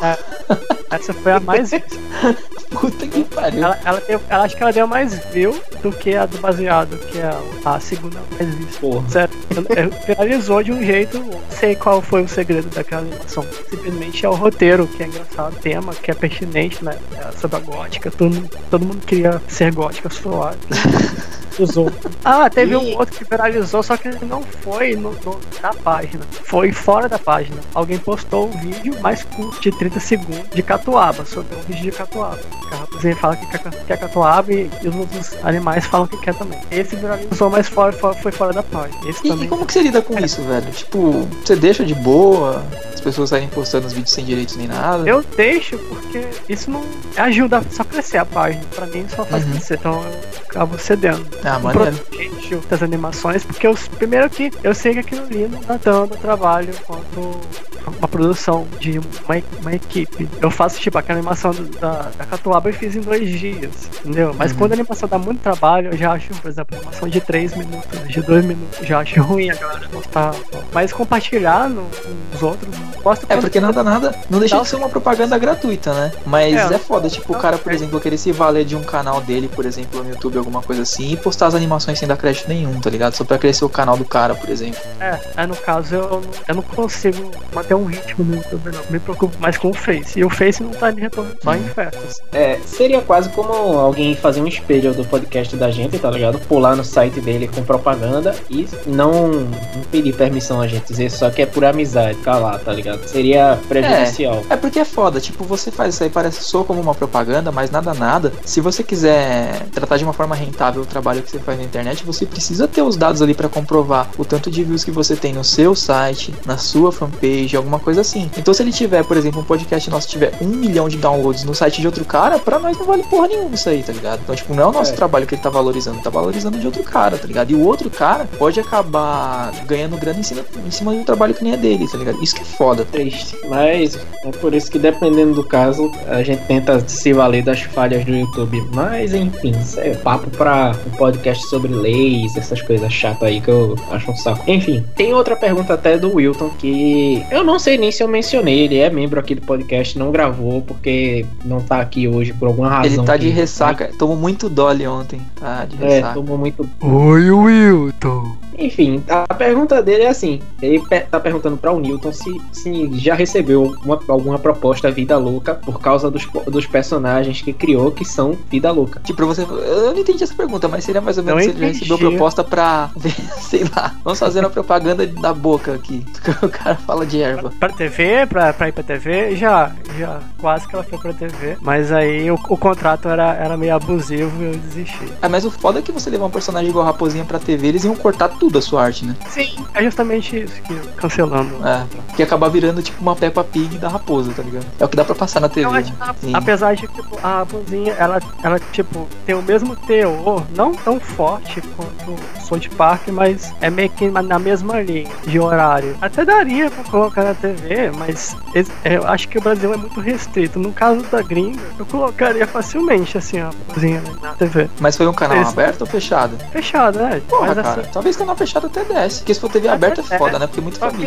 Essa foi a mais. Puta que pariu. Ela, ela, deu- ela acho que ela deu mais view do que a do baseado, que é a, a segunda mais vista. Porra. Sério, eu- eu- viralizou de um jeito, sei qual foi o segredo daquela animação. Simplesmente é o roteiro, que é engraçado, o tema, que é pertinente, né? é sobre a gótica. Todo mundo, todo mundo queria ser gótica suave. Usou. Ah, teve E- um outro que viralizou, só que não foi no, no- na página. Foi fora da página. Alguém postou um vídeo mais curto, de 30 segundos, de catuaba, sobre um vídeo de catuaba. A fala que quer, catuaba e, e os outros animais falam que quer também. Esse viralizou, mas fora, foi fora da página. Esse E, e também. como que você lida com isso, velho? Tipo, você deixa de boa, as pessoas saírem postando os vídeos sem direitos nem nada? Eu deixo porque isso não ajuda só a crescer a página. Pra mim só faz Uhum. crescer. Então eu acabo cedendo. Ah, maneiro. protejo das animações, porque eu, primeiro que eu sei que aquilo ali não trabalho quanto uma produção de uma, uma equipe. Eu faço tipo aquela animação do- da, da Catuaba eu fiz em dois dias, entendeu? Mas Uhum. quando a animação dá muito trabalho, eu já acho, por exemplo, animação de 3 minutos, de 2 minutos, já acho ruim a galera postar. Mas compartilhar no, com os outros, gosto É, porque nada, nada, não deixa de ser uma propaganda gratuita, né? Mas É. é, foda, tipo, o cara, por exemplo, querer se valer de um canal dele, por exemplo, no YouTube, alguma coisa assim, e postar as animações sem dar crédito nenhum, tá ligado? Só pra crescer o canal do cara, por exemplo. É, aí no caso eu, não- eu não consigo manter um ritmo no YouTube, não. Me preocupo mais com o Face. E o Face não tá me retornando só em festas. É, seria quase como alguém fazer um espelho do podcast da gente, tá ligado? Pular no site dele com propaganda e não, não pedir permissão a gente, dizer só que é por amizade, ficar lá, tá ligado? Seria prejudicial. É porque é foda, tipo, você faz isso aí, parece só como uma propaganda, mas nada, nada. Se você quiser tratar de uma forma rentável o trabalho que você faz na internet, você precisa ter os dados ali pra comprovar o tanto de views que você tem no seu site, na sua fanpage, alguma coisa assim. Então, se ele tiver, por exemplo, um podcast nosso tiver um milhão de downloads no site de outro cara, pra nós não vale porra nenhuma isso aí, tá ligado? Então, tipo, não é o nosso É. trabalho que ele tá valorizando, tá valorizando de outro cara, tá ligado? E o outro cara pode acabar ganhando grana em cima, em cima um trabalho que nem é dele, tá ligado? Isso que é foda, tá Triste. Mas é por isso que dependendo do caso, a gente tenta se valer das falhas do YouTube. Mas enfim, isso é papo pra um podcast sobre leis, essas coisas chatas aí que eu acho um saco. Enfim, tem outra pergunta até do Wilton que eu não sei nem se eu mencionei. Ele é membro aqui do podcast, não gravou porque não tá aqui hoje por alguma razão. Ele tá de ressaca. Tomou muito Dolly ontem. Tá de É, ressaca. tomou muito Oi, Wilton. Enfim, a pergunta dele é assim: ele tá perguntando para o Newton se, se já recebeu uma- alguma proposta vida louca por causa dos, dos personagens que criou que são vida louca. Tipo, você. Eu não entendi essa pergunta, mas seria mais ou menos Não se ele já recebeu proposta pra ver, sei lá. Vamos fazer uma propaganda da boca aqui. O cara fala de erva. Pra TV, pra, pra ir pra TV, já, já. Quase que ela foi pra TV. Mas aí o, o contrato era, era meio abusivo e eu desisti. Ah, mas o foda é que você levar um personagem igual a Raposinha pra TV, eles iam cortar tudo a sua arte, né? Sim, é justamente isso que cancelando. É. Que acabar virando tipo uma Peppa Pig da raposa, tá ligado? É o que dá pra passar na TV. Eu acho que a- Sim. apesar de tipo, a raposinha, ela, ela tipo, tem o mesmo teor, não tão forte quanto o South Park, mas é meio que na mesma linha de horário. Até daria pra colocar na TV, mas es- eu acho que o Brasil é muito restrito. No caso da gringa, eu colocaria facilmente assim a raposinha na TV. Mas foi um canal Esse- aberto ou fechado? Fechado, né? Porra, mas cara. assim. Talvez canal fechado até desce. Porque se for TV aberta é É, foda, né? Porque muita só família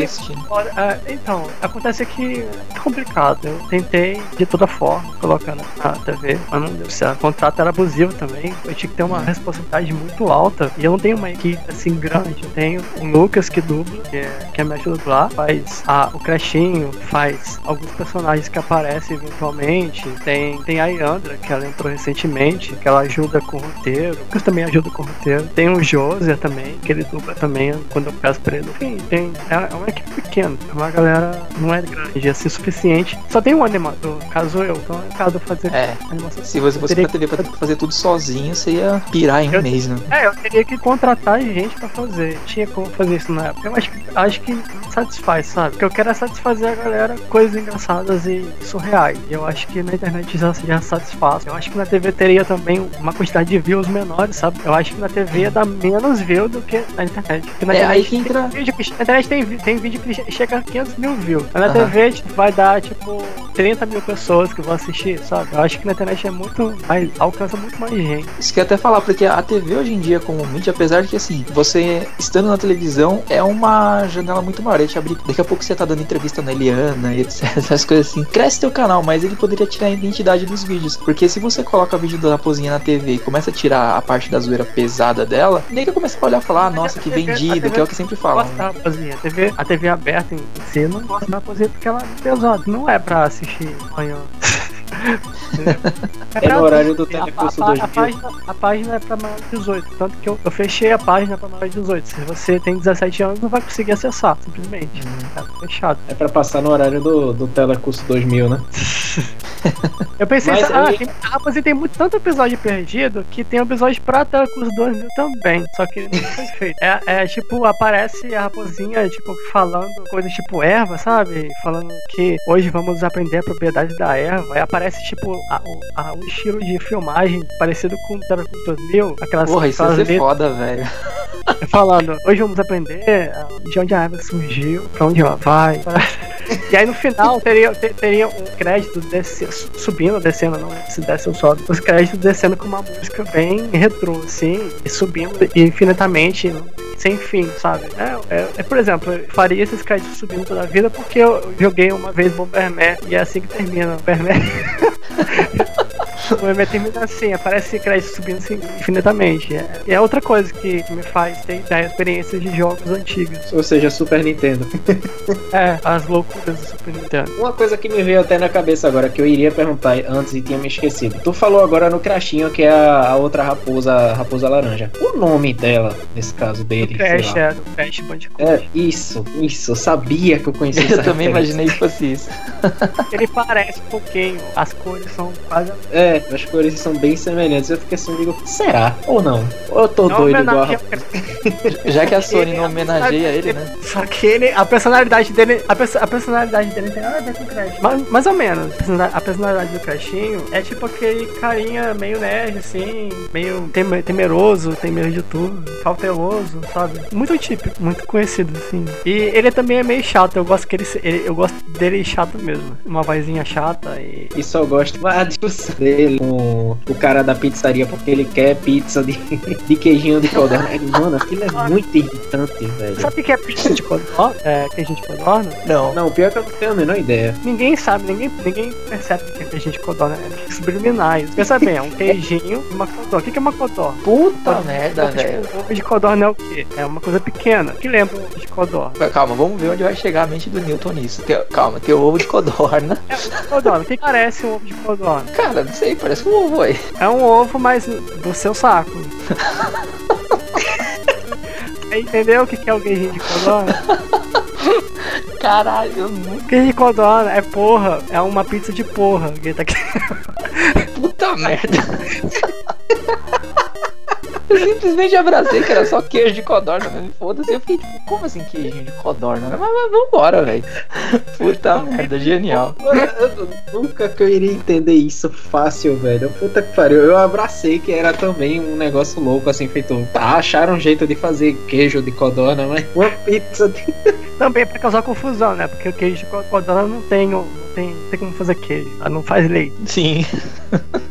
é, então, acontece que é complicado. Eu tentei de toda forma colocar na, TV, mas não deu certo. O contrato era abusivo também. Eu tinha que ter uma responsabilidade muito alta. E eu não tenho uma equipe assim grande. Eu tenho o Lucas que dubla, que é, que é mestre dublar, faz a, o Crashinho, faz alguns personagens que aparecem eventualmente. Tem, tem a Yandra, que ela entrou recentemente, que ela ajuda com o roteiro. O Lucas também ajuda com o roteiro. Tem o Joser também, que ele dubla também quando eu peço pra ele. Enfim, tem, é, é uma equipe pequena, é uma galera não é grande, é assim suficiente. Só tem um animador, caso eu, então é caso fazer É. animação. Se você fosse pra TV pra fazer tudo sozinho, você ia pirar em um mês, né? É, eu teria que contratar gente pra fazer. Tinha como fazer isso na época. Eu acho, que- acho que não satisfaz, sabe? O que eu quero é satisfazer a galera com coisas engraçadas e surreais. Eu acho que na internet já, já satisfaz. Eu acho que na TV teria também uma quantidade de views menores, sabe? Eu acho que na TV dá menos view do que na internet. Porque na É, aí internet que entra. tem que- na internet tem, vi- tem vídeo que chega a 500 mil views. Na Aham. TV tipo, vai dar, tipo, 30 mil pessoas que vão assistir, sabe? Eu acho que na internet é muito mais. alcança muito mais gente. Isso que eu até falar, porque a TV hoje em dia, como mídia, apesar de que assim, você estando na televisão é uma janela muito maior. Ele te abre- Daqui a pouco você tá dando entrevista na Eliana e etc. Essas coisas assim. Cresce teu canal, mas ele poderia tirar a identidade dos vídeos. Porque se você coloca vídeo da raposinha na TV e começa a tirar a parte da zoeira pesada dela, nem que começa a olhar e falar, ah, nossa, que A TV vendido, que é o que sempre falam. raposinha. A TV, a TV aberta em si, não gosto da raposinha porque ela é pesada. Não é pra assistir amanhã. Entendeu? É no horário do Telecurso a, a, 2000. página, a página é pra maior de 18. Tanto que eu, eu fechei a página pra maior de 18. Se você tem 17 anos, não vai conseguir acessar, simplesmente. Tá fechado. É pra passar no horário do, do Telecurso 2000, né? Eu pensei, Mas ah, aí- tem, tem muito, tanto episódio perdido que tem um episódio pra Telecurso 2000 também. Só que não foi feito. É, é tipo, aparece a raposinha, tipo, falando coisas tipo erva, sabe? Falando que hoje vamos aprender a propriedade da erva. Aí aparece, tipo, a- o, a- o estilo de filmagem parecido com o Telecurso 2000. Aquelas, Porra, isso letras foda, velho. falando, hoje vamos aprender ah, de onde a erva surgiu, pra onde ela vai. E aí no final teria, te- teria um crédito desce, subindo, descendo, não é se desce ou sobe. Os créditos descendo com uma música bem retrô, assim, e subindo infinitamente, sem fim, sabe? É, é- é, por exemplo, eu faria esses créditos subindo toda a vida porque eu joguei uma vez Bomberman e é assim que termina. O Bomberman termina assim, aparece crédito subindo assim, infinitamente. É, e é outra coisa que me faz ter ter experiências de jogos antigos. Ou seja, Super Nintendo. É, as loucuras do Super Nintendo. Uma coisa que me veio até na cabeça agora, que eu iria perguntar antes e tinha me esquecido. Tu falou agora no Crashinho que é a, a outra raposa, a raposa laranja. O nome dela, nesse caso dele, sei Crash, é, do Crash Bandicoot. É, isso, isso. Eu sabia que eu conhecia Eu também referência. imaginei que fosse isso. Ele parece um pouquinho, as cores são quase. É, as cores são bem semelhantes. Eu fiquei assim, digo, será? Ou não? Ou eu tô Não doido igual a. Já que a Sony não homenageia ele, né? Só que ele, a personalidade dele, a, perso- a personalidade dele não tem nada a ver com o Crash. Mais, mais ou menos. A personalidade- do Crashinho é tipo aquele carinha meio nerd, assim, meio teme- temeroso, tem medo de tudo, cauteloso, sabe? Muito típico, muito conhecido, assim. E ele também é meio chato, eu gosto que ele, se- ele- eu gosto dele chato mesmo. Uma vozinha chata e. E só gosto da discussão dele com o cara da pizzaria porque ele quer pizza de, de queijinho de codorna. Mano, aquilo é muito irritante, velho. Sabe o que é pizza de codorna? É, queijo de codorna? Não. Não, pior que eu não tenho a menor ideia. Ninguém sabe, ninguém, ninguém percebe o que é queijo de codorna. É subliminais. Pensa bem, é um queijinho e uma codorna. O que é uma codorna? Puta merda, de- velho. Ovo de codorna é o quê? É uma coisa pequena. que lembra ovo de codorna? Calma, vamos ver onde vai chegar a mente do Newton nisso. Tem- calma, tem o ovo de codorna. É ovo de codorna. O que parece um ovo de codorna? Cara, não sei, parece um ovo aí. É um ovo, mas do seu saco. Entendeu o que que é o queijinho de codorna? Caralho, eu nunca. Queijo de codorna é porra. É uma pizza de porra. Tá aqui. Puta merda. Eu simplesmente abracei que era só queijo de codorna, mas foda-se. Eu fiquei tipo, como assim queijinho de codorna? Mas, mas vambora, velho. Puta merda, genial. Nunca que eu iria entender isso fácil, velho. Puta que pariu. Eu abracei que era também um negócio louco, assim, feito. Tá, acharam um jeito de fazer queijo de codorna, mas uma pizza de. Também pra causar confusão, né? Porque o queijo de codorna não tem, não tem, não tem como fazer queijo. Ela não faz leite. Sim.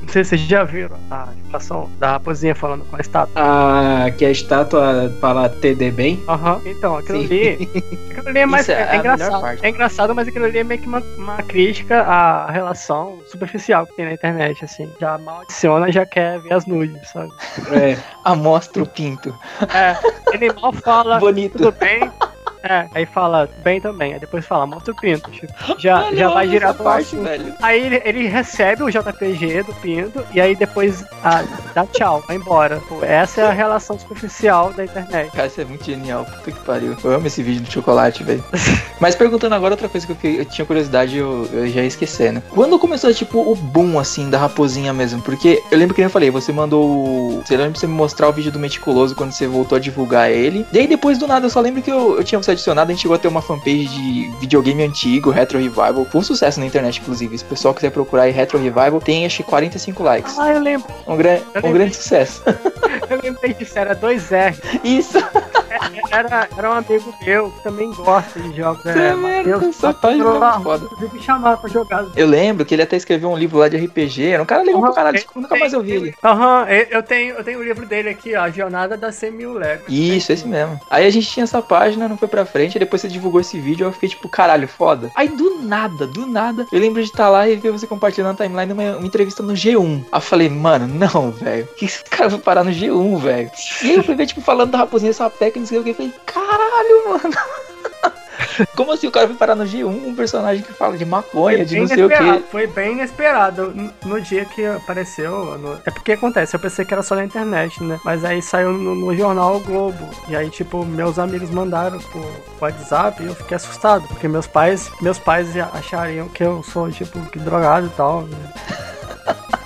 Não sei se vocês já viram a animação da raposinha falando com a estátua. Ah, que a estátua fala TD bem. Aham, então, aquilo Sim. ali. Aquilo ali é mais. É É, engraçado. É engraçado, mas aquilo ali é meio que uma, uma crítica à relação superficial que tem na internet, assim. Já mal adiciona, já quer ver as nudes, sabe? É. Amostra o pinto. É, ele mal fala. Bonito. Tudo bem? É, aí fala bem também, aí depois fala, mostra o pinto. Tipo, já, já vai no parte, assunto. velho. Aí ele, ele recebe o JPG do pinto e aí depois ah, dá tchau, vai embora. Pô, essa é a relação superficial da internet. Cara, isso é muito genial. Puta que pariu. Eu amo esse vídeo do chocolate, velho. Mas perguntando agora outra coisa que eu, fiquei- eu tinha curiosidade eu, eu já ia esquecendo. Quando começou, tipo, o boom, assim, da raposinha mesmo? Porque eu lembro que eu falei, você mandou. o- Você lembra pra você me mostrar o vídeo do Meticuloso quando você voltou a divulgar ele. E aí depois do nada, eu só lembro que eu, eu tinha você adicionado, a gente chegou a ter uma fanpage de videogame antigo, Retro Revival. Um sucesso na internet, inclusive. Se o pessoal quiser procurar aí Retro Revival, tem acho que 45 likes. Ah, eu lembro, Um, gran... Eu um grande sucesso. eu lembrei disso, era 2R. Isso! Era, era um amigo meu que também gosta de jogos. Puta É, merda, Matheus, página é lá, foda. me chamava pra jogar. Eu lembro que ele até escreveu um livro lá de RPG. Era um cara legal pra Aham, caralho. tipo, nunca mais eu vi ele. Aham, eu- eu tenho, eu tenho o livro dele aqui, ó, a Jornada das 100 mil léguas. Isso, esse mesmo. Aí a gente tinha essa página, não foi pra frente, depois você divulgou esse vídeo, eu fiquei tipo, caralho, foda. Aí do nada, do nada, eu lembro de estar lá e ver você compartilhando na timeline uma, uma entrevista no G1. Aí eu falei, mano, não, velho. Que esse cara vai parar no G1, velho? E aí eu fui ver, tipo, falando da raposinha sapeca sei o que. Eu falei, caralho, mano. Como assim o cara foi parar no G1, um personagem que fala de maconha, de não sei o que. Foi bem inesperado no, no dia que apareceu. no- É porque acontece, eu pensei que era só na internet, né? Mas aí saiu no, no jornal o Globo. E aí, tipo, meus amigos mandaram pro WhatsApp e eu fiquei assustado. Porque meus pais, meus pais achariam que eu sou, tipo, que drogado e tal. né?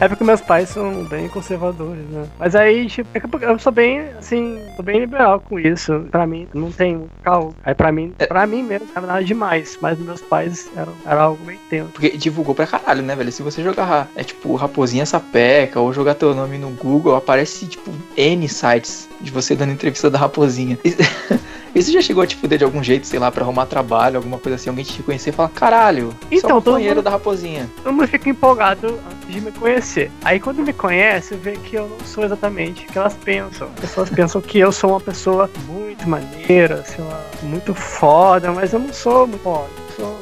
É porque meus pais são bem conservadores, né? Mas aí, tipo, é eu sou bem, assim, sou bem liberal com isso. Pra mim, não tem caô. Aí pra mim, pra mim mesmo, era nada demais. Mas meus pais eram, era algo bem tenso. Porque divulgou pra caralho, né, velho? Se você jogar, é tipo, Raposinha Sapeca, ou jogar teu nome no Google, aparece, tipo, N sites de você dando entrevista da Raposinha. Isso- já chegou a te fuder de algum jeito, sei lá, pra arrumar trabalho, alguma coisa assim, alguém te conhecer e falar, caralho, Então, sou companheiro mundo- da Raposinha. Todo mundo fica empolgado antes de me conhecer. Aí quando me conhece, vê que eu não sou exatamente o que elas pensam. As pessoas pensam que eu sou uma pessoa muito maneira, sei lá, muito foda, mas eu não sou muito foda.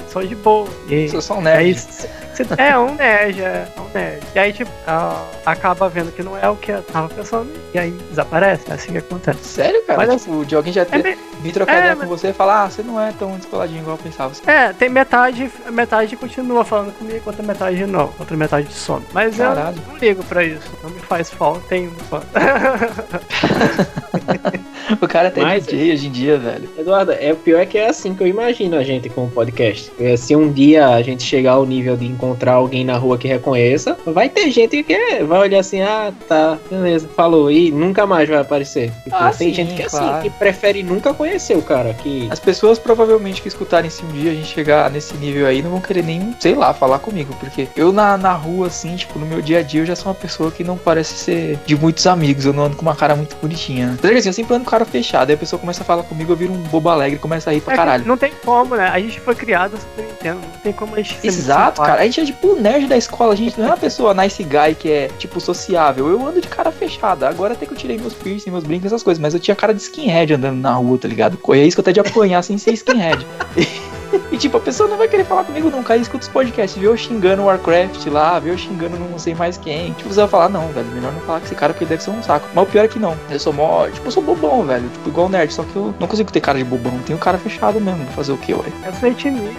Eu Sou, de boa. E Sou só um aí, nerd. cê- cê- é um nerd, é um nerd. E aí, tipo, ah, acaba vendo que não é o que eu tava pensando, e aí desaparece. É assim que acontece. Sério, cara? Mas tipo, de alguém já É, ter, bem- vir trocar é, ideia mas- com você e falar, ah, você não é tão descoladinho igual eu pensava. é, tem metade, metade continua falando comigo, outra metade não, outra metade some. Mas eu Caralho. não ligo pra isso, não me faz falta, tenho fã. O cara até Mas- DJ hoje em dia, velho. Eduardo, é o pior é que é assim que eu imagino a gente com o podcast. É, se um dia a gente chegar ao nível de encontrar alguém na rua que reconheça, vai ter gente que vai olhar assim, ah, tá, beleza, falou, e nunca mais vai aparecer. Tipo, Ah, tem sim, gente que é claro. assim, que prefere nunca conhecer o cara, que As pessoas provavelmente que escutarem se um dia a gente chegar nesse nível aí não vão querer nem, sei lá, falar comigo. Porque eu na, na rua, assim, tipo, no meu dia a dia, eu já sou uma pessoa que não parece ser de muitos amigos. Eu não ando com uma cara muito bonitinha. Que assim, eu sempre ando com cara fechada. Aí a pessoa começa a falar comigo, eu viro um bobo alegre, começa a rir pra É caralho. Não tem como, né? A gente foi criado Super Nintendo, não tem como a gente ser Exato, cara. A gente é tipo o nerd da escola. A gente não é uma pessoa nice guy que é, tipo, sociável. Eu ando de cara fechada. Agora até que eu tirei meus piercing, meus brincos, essas coisas. Mas eu tinha cara de skinhead andando na rua, tá ligado? Corria isso que eu até de apanhar sem ser skinhead. E tipo, a pessoa não vai querer falar comigo nunca. Aí escuta os podcasts, vê eu xingando o Warcraft lá, vê eu xingando não sei mais quem. Tipo, você vai falar, não, velho, melhor não falar com esse cara porque ele deve ser um saco. Mas o pior é que não. Eu sou mó, tipo, eu sou bobão, velho. Tipo, igual nerd, só que eu não consigo ter cara de bobão. Tenho cara fechado mesmo. Vou fazer o quê, ué? É sua etnia.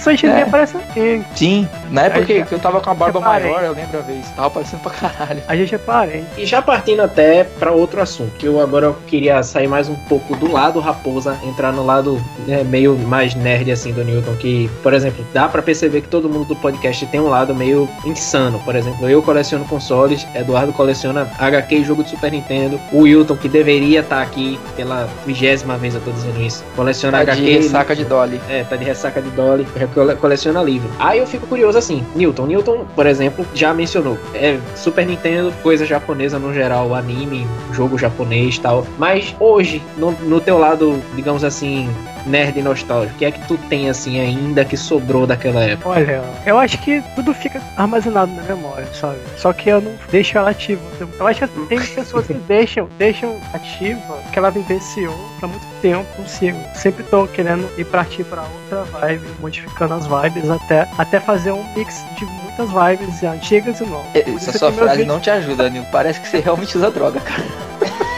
Sua etnia, É. parece assim. Sim, na época que, já- que eu tava com a barba reparei. maior, eu lembro a vez. Tava parecendo pra caralho. A gente é parente. E já partindo até para outro assunto, que eu agora queria sair mais um pouco do lado raposa, entrar no lado né, meio mais nerd assim do Newton, que, por exemplo, dá pra perceber que todo mundo do podcast tem um lado meio insano. Por exemplo, eu coleciono consoles, Eduardo coleciona HQ e jogo de Super Nintendo, o Wilton, que deveria estar aqui pela vigésima vez eu tô dizendo isso, coleciona Tá de HQ. ressaca de Dolly. É, tá de ressaca de Dolly, cole- coleciona livro. Aí eu fico curioso assim, Newton. Newton, por exemplo, já mencionou. É Super Nintendo, coisa japonesa no geral, anime, jogo japonês e tal. Mas hoje, no, no teu lado, digamos assim, nerd e nostálgico, o que é que tu tem assim assim ainda que sobrou daquela época? Olha, eu acho que tudo fica armazenado na memória, sabe? Só que eu não deixo ela ativa. Eu acho que tem pessoas que deixam, deixam ativa, que ela vivenciou pra muito tempo consigo. Sempre tô querendo ir partir pra outra vibe, modificando as vibes até, até fazer um mix de muitas vibes antigas e novas. Por Essa sua frase vídeo- não te ajuda, Nil. Parece que você realmente usa droga, cara.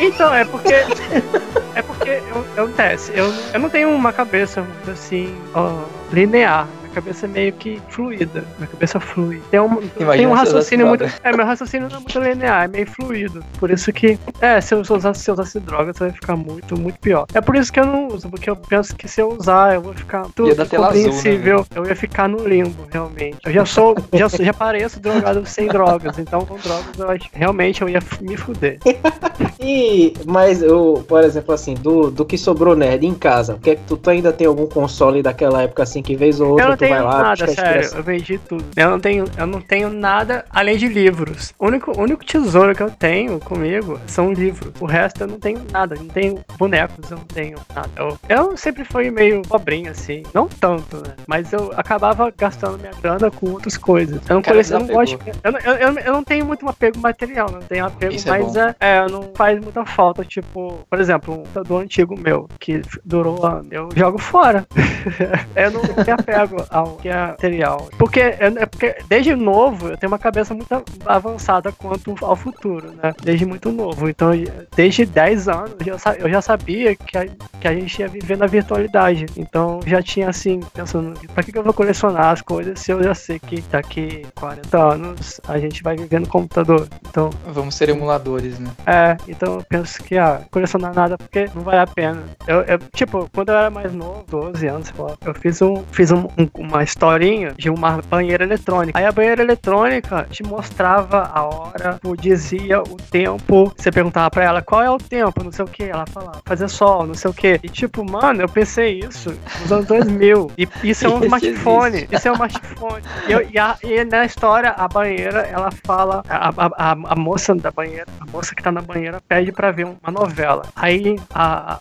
Então, é porque. Porque eu, teste, eu, eu não tenho uma cabeça assim, ó, linear. Minha cabeça é meio que fluida. Minha cabeça flui. Tem um, tem um raciocínio muito. É, meu raciocínio não é muito linear, é meio fluido. Por isso que. É, se eu usasse, se eu usasse drogas, vai ficar muito, muito pior. É por isso que eu não uso, porque eu penso que se eu usar, eu vou ficar dar tela azul, né, eu ia ficar no limbo, realmente. Eu já sou. Já, já pareço drogado sem drogas. Então com drogas eu acho. Realmente eu ia me fuder. E, mas, eu, por exemplo, assim, do, do que sobrou nerd em casa, o que é que tu, tu ainda tem algum console daquela época assim que vez ou outra Eu não tu tenho lá, nada, sério. Eu vendi tudo. Eu não tenho, eu não tenho nada além de livros. O único, único tesouro que eu tenho comigo são livros. O resto eu não tenho nada. Não tenho bonecos, eu não tenho nada. Eu, eu sempre fui meio pobrinho, assim. Não tanto, né? Mas eu acabava gastando minha grana com outras coisas. Eu não Cara, conheço, eu não gosto. Eu, eu, eu, eu não tenho muito um apego material, não tenho apego, Isso é mas bom. é, é, não faz muita falta. Tipo, por exemplo, um computador antigo meu, que durou anos, eu jogo fora. eu não me apego ao que é material. Porque, é porque desde novo eu tenho uma cabeça muito avançada quanto ao futuro, né? Desde muito novo. Então, desde 10 anos eu já, sa- eu já sabia que a, que a gente ia viver na virtualidade. Então, já tinha assim, pensando, pra que, que eu vou colecionar as coisas se eu já sei que daqui 40 anos a gente vai viver no computador. Então, Vamos ser emuladores, né? é, então eu penso que, ah, colecionar nada porque não vale a pena. Eu, eu, tipo, quando eu era mais novo, 12 anos, eu fiz, um, fiz um- um- uma historinha de uma banheira eletrônica. Aí a banheira eletrônica te mostrava a hora, tipo, dizia o tempo. Você perguntava pra ela qual é o tempo, não sei o que. Ela falava, fazer sol, não sei o que. E tipo, mano, eu pensei isso nos anos 2000. E isso é um smartphone. existe. Isso é um smartphone. E, eu- e a- e na história, a banheira, ela fala. A, a, a, moça da banheira, a moça que tá na banheira, pede pra ver uma novela. Aí,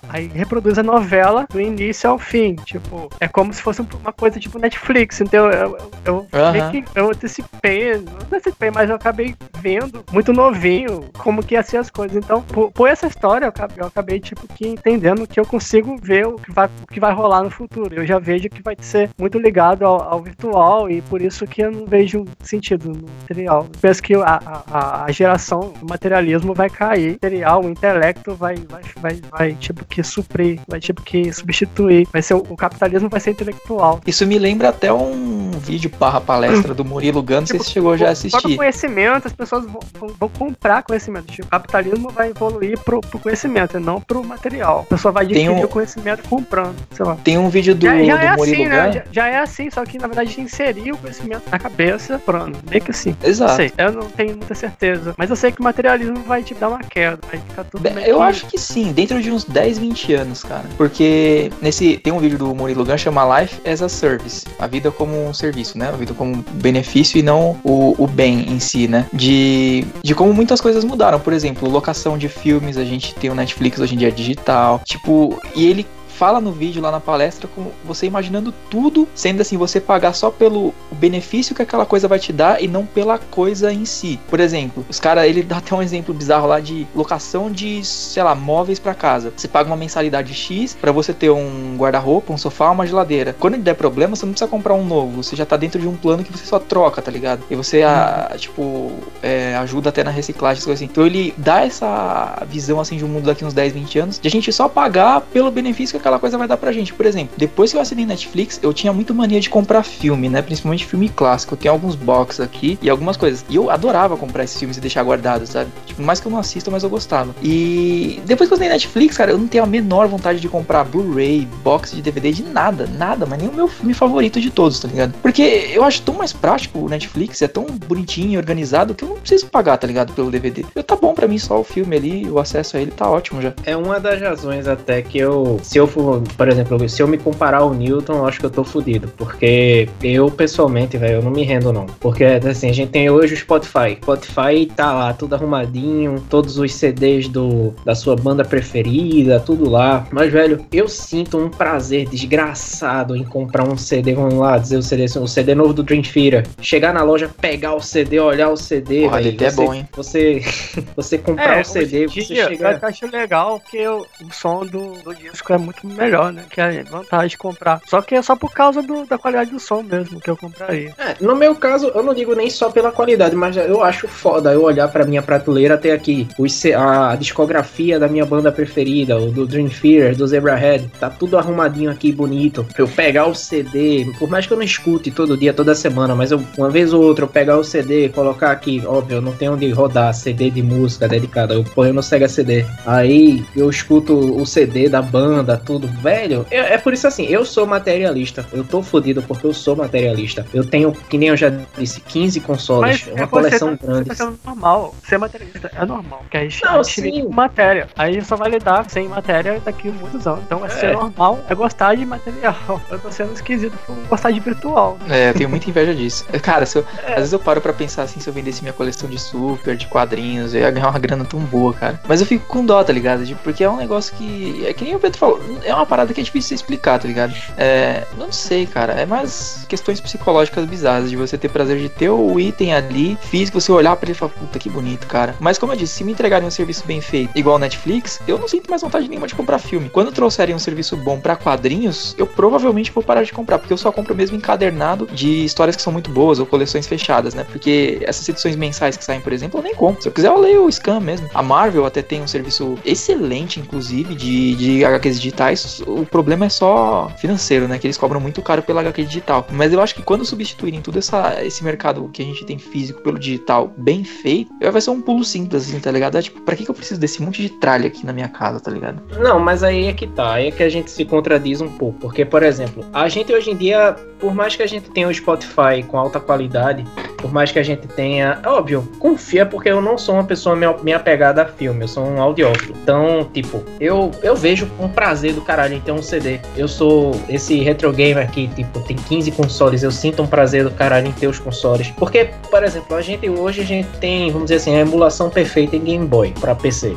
aí reproduz a novela do início ao fim. Tipo, é como se fosse um- uma coisa tipo Netflix. Então eu, eu, meio que eu antecipei, não antecipei, mas eu acabei vendo muito novinho como que ia ser as coisas. Então, por, por essa história, eu acabei, eu acabei, tipo, que entendendo que eu consigo ver o que vai, o que vai rolar no futuro. Eu já vejo que vai ser muito ligado ao, ao virtual e por isso que eu não vejo sentido no material. Eu penso que a, a, a geração do materialismo vai cair, o material, o intelecto vai, vai, vai, vai, tipo, que suprir, vai, tipo, que substituir. Vai ser, o capitalismo vai ser intelectual. Isso me lembra até um vídeo barra palestra do Murilo Gano, não sei se chegou já a Para o assistir. conhecimento, as pessoas vão, vão- comprar conhecimento. Tipo, o capitalismo vai evoluir pro, pro conhecimento e não pro material. A pessoa vai adquirir um- o conhecimento comprando, sei lá. Tem um vídeo do, Já, já é do Murilo assim, né? Já, já é assim, só que na verdade a gente inserir o conhecimento na cabeça, pronto. Meio que assim. Não Exato. sei, eu não tenho muita certeza. Mas eu sei que o materialismo vai te dar uma queda, vai ficar tudo meio Eu acho que sim, dentro de uns 10, 20 anos, cara. Porque nesse tem um vídeo do Murilo Gun chama Life as a Service, a vida como um serviço, né? A vida como um benefício e não o, o bem em si, né? De, de como muitas coisas mudaram. Por exemplo, locação de filmes, a gente tem o Netflix hoje em dia digital. Tipo, e ele fala no vídeo lá na palestra com você imaginando tudo, sendo assim, você pagar só pelo benefício que aquela coisa vai te dar e não pela coisa em si. Por exemplo, os caras, ele dá até um exemplo bizarro lá de locação de, sei lá, móveis pra casa. Você paga uma mensalidade X pra você ter um guarda-roupa, um sofá, uma geladeira. Quando ele der problema, você não precisa comprar um novo, você já tá dentro de um plano que você só troca, tá ligado? E você, ah, tipo, é, ajuda até na reciclagem, essas coisas assim. Então ele dá essa visão assim de um mundo daqui uns 10, 20 anos, de a gente só pagar pelo benefício que aquela coisa vai dar pra gente. Por exemplo, depois que eu assinei Netflix, eu tinha muito mania de comprar filme, né? Principalmente filme clássico. Eu tenho alguns box aqui e algumas coisas. E eu adorava comprar esses filmes e deixar guardados, sabe? Tipo, mais que eu não assista, mas eu gostava. E depois que eu assinei Netflix, cara, eu não tenho a menor vontade de comprar Blu-ray, box de DVD, de nada, nada, mas nem o meu filme favorito de todos, tá ligado? Porque eu acho tão mais prático o Netflix, é tão bonitinho e organizado que eu não preciso pagar, tá ligado? Pelo DVD. Eu tá bom pra mim só o filme ali, o acesso a ele tá ótimo já. É uma das razões até que eu, se eu for, por exemplo, se eu me comparar ao Newton, eu acho que eu tô fudido. Porque eu, pessoalmente, velho, eu não me rendo, não. Porque, assim, a gente tem hoje o Spotify. Spotify tá lá, tudo arrumadinho, todos os CDs do, da sua banda preferida, tudo lá. Mas, velho, eu sinto um prazer desgraçado em comprar um CD, vamos lá, dizer o CD, o CD novo do Dream Theater. Chegar na loja, pegar o CD, olhar o CD, Porra, velho. DT é você, bom, hein? Você, você comprar É, o CD, hoje em você dia, chega... Eu acho legal que o, o som do, do disco é muito melhor, né? Que é vantagem de comprar. Só que é só por causa do- da qualidade do som mesmo que eu compraria. É, no meu caso, eu não digo nem só pela qualidade, mas eu acho foda eu olhar pra minha prateleira até aqui os a discografia da minha banda preferida, o do Dream Theater, do Zebrahead, tá tudo arrumadinho aqui, bonito. Eu pegar o CD, por mais que eu não escute todo dia, toda semana, mas eu, uma vez ou outra eu pegar o CD, colocar aqui, óbvio, eu não tenho onde rodar CD de música dedicada, eu ponho no Sega CD. Aí eu escuto o CD da banda, tudo, velho. É, é por isso assim, eu sou materialista. Eu tô fodido porque eu sou materialista. Eu tenho, que nem eu já disse, 15 consoles, Mas uma é coleção você tá, grande. Você tá sendo normal. Ser materialista é normal. Porque a gente, Não, a gente matéria. Aí só vai lidar sem matéria daqui a muitos anos. Então é, ser É. normal, é gostar de material. Eu tô sendo esquisito por gostar de virtual. É, eu tenho muita inveja disso. Cara, se eu- É. às vezes eu paro pra pensar assim, se eu vendesse minha coleção de super, de quadrinhos, eu ia ganhar uma grana tão boa, cara. Mas eu fico com dó, tá ligado? Tipo, Porque é um negócio que. É que nem o Pedro falou, é uma parada que é difícil de explicar, tá ligado? É. Não sei, cara. É mais questões psicológicas bizarras de você ter prazer de ter o item ali, físico, você olhar pra ele e falar, puta que bonito, cara. Mas como eu disse, se me entregarem um serviço bem feito, igual Netflix, eu não sinto mais vontade nenhuma de comprar filme. Quando trouxerem um serviço bom pra quadrinhos, eu provavelmente vou parar de comprar, porque eu só compro mesmo encadernado de histórias que são muito boas ou coleções fechadas, né? Porque essas edições mensais que saem, por exemplo, eu nem compro. Se eu quiser, eu leio o scan mesmo. A Marvel até tem um serviço excelente, inclusive, de, de HQs digitais. O problema é só financeiro, né? Que eles cobram muito caro pela HQ digital. Mas eu acho que quando substituírem todo essa, esse mercado que a gente tem físico pelo digital bem feito, vai ser um pulo simples, assim, tá ligado? É tipo, pra que, que eu preciso desse monte de tralha aqui na minha casa, tá ligado? Não, mas aí é que tá, aí é que a gente se contradiz um pouco, porque, por exemplo, a gente hoje em dia, por mais que a gente tenha o Spotify com alta qualidade, por mais que a gente tenha, óbvio, confia porque eu não sou uma pessoa me apegada a filme, eu sou um audiófilo. Então, tipo, eu, eu vejo um prazer do caralho em ter um CD. Eu sou esse retro gamer que, tipo, tem 15 consoles, eu sinto um prazer do caralho em ter os consoles. Porque, por exemplo, a gente hoje a gente tem, vamos dizer assim, a emulação perfeita em Game Boy para PC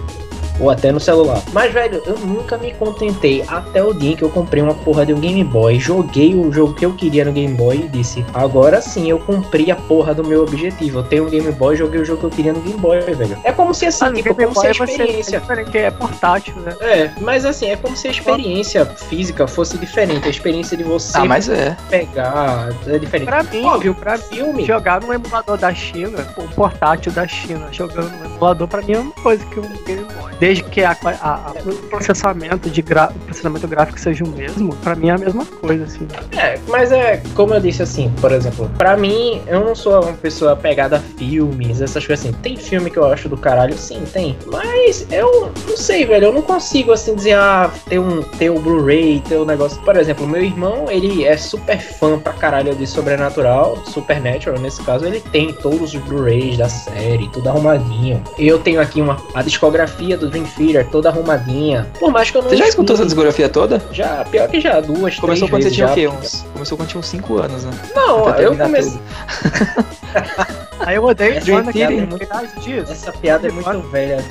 ou até no celular. Mas, velho, eu nunca me contentei até o dia em que eu comprei uma porra de um Game Boy, joguei o jogo que eu queria no Game Boy e disse: agora sim eu cumpri a porra do meu objetivo. Eu tenho um Game Boy, joguei o jogo que eu queria no Game Boy, velho. É como se assim, Ah, tipo, Game como se a Boy você- experiência. é é portátil, né? É, mas assim, é como se a experiência física fosse diferente. A experiência de você Ah, mas é. pegar é diferente. Pra mim, Óbvio, pra mim, filme. jogar no emulador da China, o portátil da China, jogando no emulador, pra mim é uma coisa que um Game Boy. Desde que a, a- o processamento de gra, processamento gráfico seja o mesmo, pra mim é a mesma coisa, assim. É, mas é, como eu disse assim, por exemplo, pra mim, eu não sou uma pessoa pegada a filmes, essas coisas assim. Tem filme que eu acho do caralho, sim, tem. Mas eu não sei, velho, eu não consigo assim dizer, ah, ter um ter o Blu-ray, ter o negócio. Por exemplo, meu irmão, ele é super fã pra caralho de Sobrenatural, Supernatural, nesse caso, ele tem todos os Blu-rays da série, tudo arrumadinho. Eu tenho aqui uma a discografia do Dream Theater toda arrumadinha. Por mais que eu não Você já escutou essa discografia toda? Já, pior que já, duas, Começou três quando você tinha já. o quê? Uns... Começou quando tinha uns 5 anos, né? Não, eu comecei. Aí eu odeio Essa banda que é muito- disso. Essa piada é muito velha.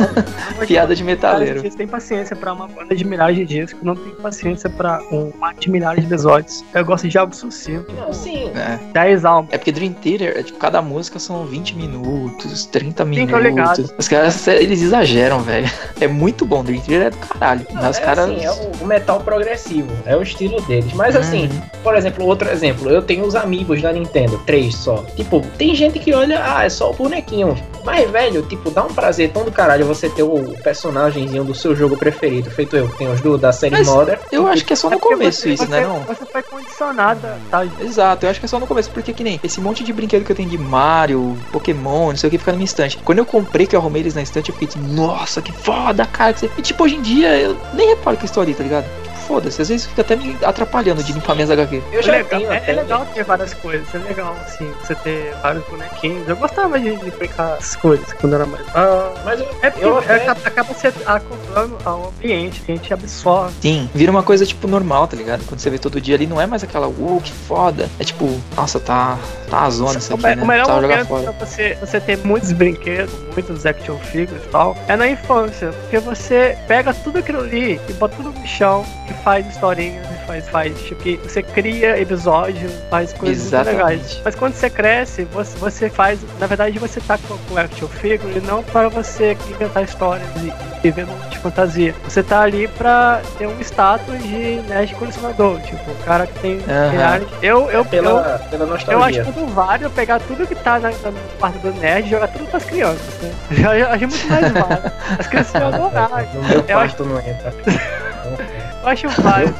Piada de metaleiro. Vocês têm paciência pra uma banda de milhares de discos, não tem paciência pra um mar de milhares de episódios. Eu gosto de algo sucinto. Não, sim. É. 10 álbuns. É porque Dream Theater, é, tipo, cada música são 20 minutos, 30 Sim, tô ligado. minutos. Os caras, eles exageram, velho. É muito bom, Dream Theater é do caralho. Não, Mas é os caras... assim, é o, o metal progressivo, é o estilo deles. Mas assim, Uhum. por exemplo, outro exemplo, eu tenho os amigos da Nintendo, três só. Tipo, tem gente que olha, ah, é só o bonequinho. Mas, velho, tipo, dá um prazer tão do caralho você ter o personagemzinho do seu jogo preferido, feito eu, que tem os do da série Mas Modern. Eu acho que é só no É começo você, isso, você, né? Não? Você foi condicionada, tá? Exato, eu acho que é só no começo, porque que nem esse monte de brinquedo que eu tenho de Mario, Pokémon, não sei o que, fica na minha estante. Quando eu comprei, que eu arrumei eles na estante, eu fiquei nossa, que foda, cara. que você-" E tipo, hoje em dia, eu nem reparo que estou ali, tá ligado? Foda-se. Às vezes fica até me atrapalhando de limpar minhas HQ. Eu É já legal, tenho é, até. é legal ter várias coisas, é legal, assim, você ter vários bonequinhos. Eu gostava de, de brincar as coisas quando era mais. Ah, Mas eu, é porque eu até- acaba, acaba se acoplando ao ambiente, que a gente absorve. Sim, vira uma coisa tipo normal, tá ligado? Quando você vê todo dia ali, não é mais aquela, uou, que foda. É tipo, nossa, tá, tá a zona isso o, aqui, me- né? o melhor momento pra você, você ter muitos brinquedos, muitos action figures e tal, é na infância. Porque você pega tudo aquilo ali e bota tudo no chão faz historinhas e faz, faz, tipo, que você cria episódios, faz coisas legais. Mas quando você cresce, você, você faz. Na verdade, você tá com, com action figure não para você inventar histórias e viver de fantasia. Você tá ali pra ter um status de nerd colecionador. Tipo, o cara que tem. Milhares- Eu, eu, eu, pela, pela eu acho tudo válido pegar tudo que tá na, na, quarto do nerd e jogar tudo pras crianças. Né? Já, já acho muito mais válido. As crianças iam adorar. No meu Eu quarto não entra. Eu acho válido.